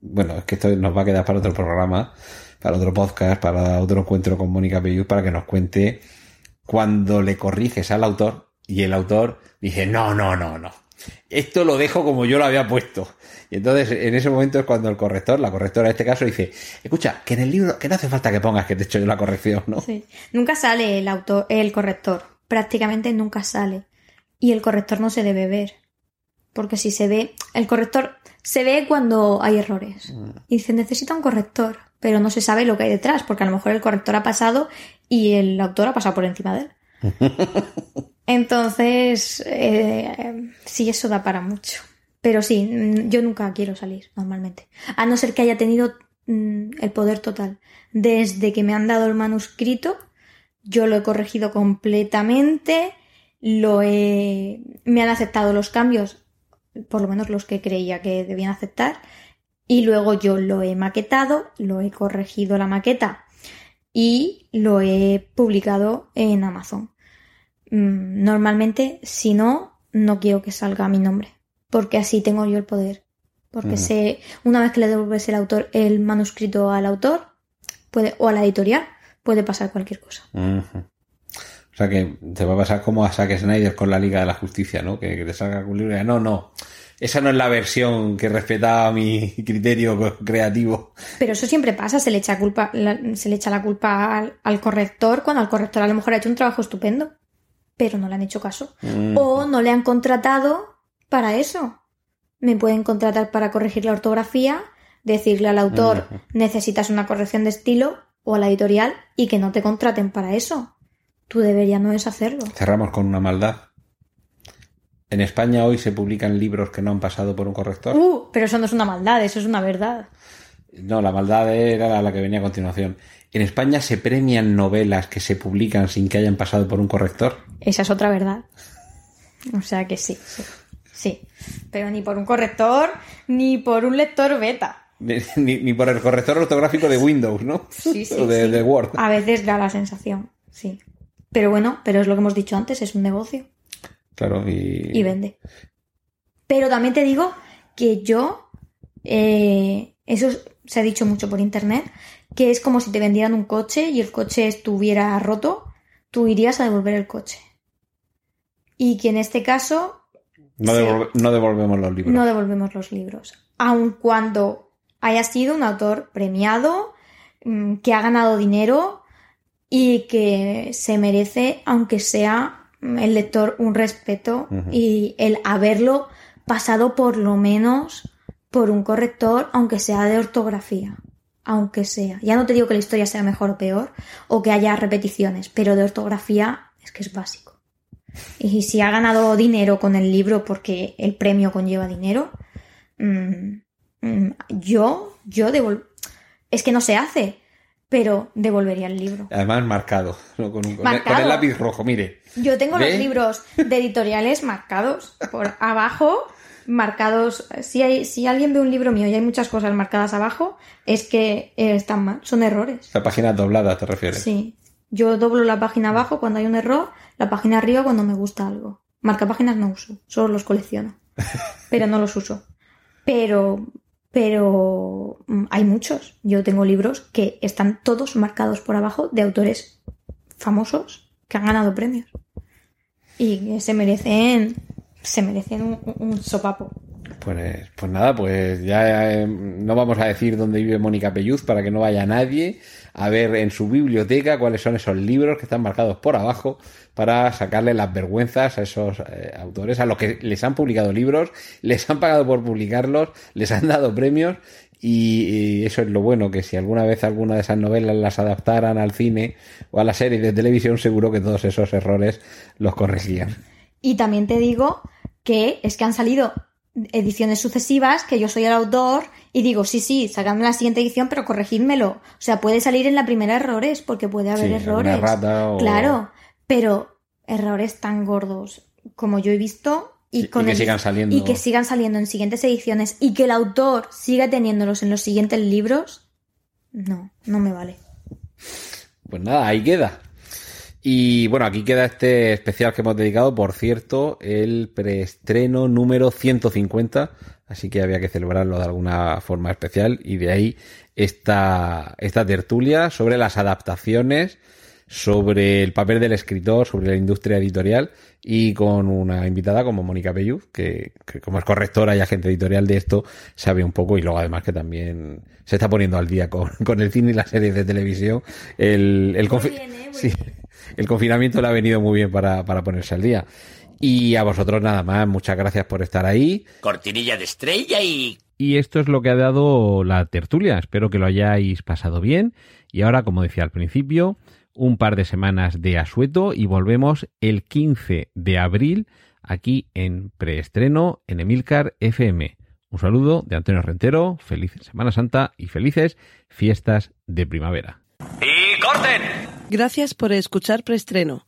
Bueno, es que esto nos va a quedar para otro programa, para otro podcast, para otro encuentro con Mónica Pelluz, para que nos cuente cuando le corriges al autor y el autor dice, no, no, no, no. Esto lo dejo como yo lo había puesto. Y entonces, en ese momento es cuando el corrector, la correctora en este caso, dice, escucha, que en el libro, que no hace falta que pongas que te he hecho yo la corrección, ¿no? Sí. Nunca sale el autor, el corrector. Prácticamente nunca sale. Y el corrector no se debe ver. Porque si se ve, el corrector se ve cuando hay errores. Y dice, necesita un corrector. Pero no se sabe lo que hay detrás, porque a lo mejor el corrector ha pasado y el autor ha pasado por encima de él. Entonces, eh, sí, eso da para mucho. Pero sí, mm, yo nunca quiero salir, normalmente. A no ser que haya tenido mm, el poder total. Desde que me han dado el manuscrito, yo lo he corregido completamente, lo he... me han aceptado los cambios, por lo menos los que creía que debían aceptar, Y luego yo lo he maquetado, lo he corregido la maqueta y lo he publicado en Amazon. Mm, Normalmente, si no, no quiero que salga mi nombre, porque así tengo yo el poder. Porque sé, una vez que le devuelves el autor, el manuscrito al autor, puede, o a la editorial, puede pasar cualquier cosa. O sea que te va a pasar como a Zack Snyder con la Liga de la Justicia, ¿no? Que, que te salga un libro y diga, no, no, esa no es la versión que respetaba mi criterio creativo. Pero eso siempre pasa, se le echa culpa, la- se le echa la culpa al, al corrector cuando el corrector a lo mejor ha hecho un trabajo estupendo, pero no le han hecho caso. O no le han contratado para eso. Me pueden contratar para corregir la ortografía, decirle al autor necesitas una corrección de estilo o a la editorial y que no te contraten para eso. Tú deberías no es hacerlo. Cerramos con una maldad. En España hoy se publican libros que no han pasado por un corrector. Uh, pero eso no es una maldad, eso es una verdad. No, la maldad era la, la que venía a continuación. En España se premian novelas que se publican sin que hayan pasado por un corrector. Esa es otra verdad. O sea que sí, sí. Sí. Pero ni por un corrector, ni por un lector beta. Ni, ni- ni por el corrector ortográfico de Windows, ¿no? Sí, sí. o de, sí. de Word. A veces da la sensación, sí. Pero bueno, pero es lo que hemos dicho antes, es un negocio Claro, y... y vende. Pero también te digo que yo, eh, eso se ha dicho mucho por internet, que es como si te vendieran un coche y el coche estuviera roto, tú irías a devolver el coche. Y que en este caso no, sí. devolve- no devolvemos los libros. no devolvemos los libros. Aun cuando haya sido un autor premiado, mm, que ha ganado dinero y que se merece, aunque sea mm, el lector, un respeto y el haberlo pasado por lo menos por un corrector, aunque sea de ortografía. Aunque sea. Ya no te digo que la historia sea mejor o peor, o que haya repeticiones, pero de ortografía es que es básico. Y si ha ganado dinero con el libro porque el premio conlleva dinero, mm, mm, yo, yo devol... Es que no se hace, pero devolvería el libro. Además marcado, ¿no? con, un- con el- Marcado. con el lápiz rojo, mire. Yo tengo ¿Ve? los libros de editoriales marcados por abajo, marcados. Si, hay, si alguien ve un libro mío y hay muchas cosas marcadas abajo, es que eh, están mal, son errores. La página doblada, ¿te refieres? Sí. Yo doblo la página abajo cuando hay un error, la página arriba cuando me gusta algo. Marca páginas no uso, solo los colecciono. Pero no los uso. Pero, pero mm, hay muchos. Yo tengo libros que están todos marcados por abajo de autores famosos que han ganado premios. Y que se merecen, se merecen un, un sopapo. Pues, pues nada, pues ya eh, no vamos a decir dónde vive Mónica Pelluz para que no vaya nadie a ver en su biblioteca cuáles son esos libros que están marcados por abajo para sacarle las vergüenzas a esos eh, autores, a los que les han publicado libros, les han pagado por publicarlos, les han dado premios y, eso es lo bueno, que si alguna vez alguna de esas novelas las adaptaran al cine o a la serie de televisión, seguro que todos esos errores los corregían. Y también te digo que es que han salido ediciones sucesivas, que yo soy el autor y digo, sí, sí, sacadme la siguiente edición, pero corregidmelo. O sea, puede salir en la primera errores, porque puede haber Sí, errores. rata o- Claro, pero errores tan gordos como yo he visto y, Y- y con que el- sigan saliendo. y que sigan saliendo en siguientes ediciones y que el autor siga teniéndolos en los siguientes libros, no, no me vale. Pues nada, ahí queda. Y bueno, aquí queda este especial que hemos dedicado, por cierto, el preestreno número 150, así que había que celebrarlo de alguna forma especial y de ahí esta, esta tertulia sobre las adaptaciones, sobre el papel del escritor, sobre la industria editorial y con una invitada como Mónica Pelluz, que, que como es correctora y agente editorial de esto, sabe un poco y luego además que también se está poniendo al día con, con el cine y las series de televisión. El, el, confi- bien, ¿eh? Sí, el confinamiento le ha venido muy bien para, para ponerse al día. Y a vosotros nada más, muchas gracias por estar ahí. Cortinilla de estrella y... Y esto es lo que ha dado la tertulia. Espero que lo hayáis pasado bien. Y ahora, como decía al principio, un par de semanas de asueto y volvemos el 15 de abril aquí en preestreno en Emilcar FM. Un saludo de Antonio Rentero, feliz Semana Santa y felices fiestas de primavera. ¡Y corten! Gracias por escuchar Preestreno.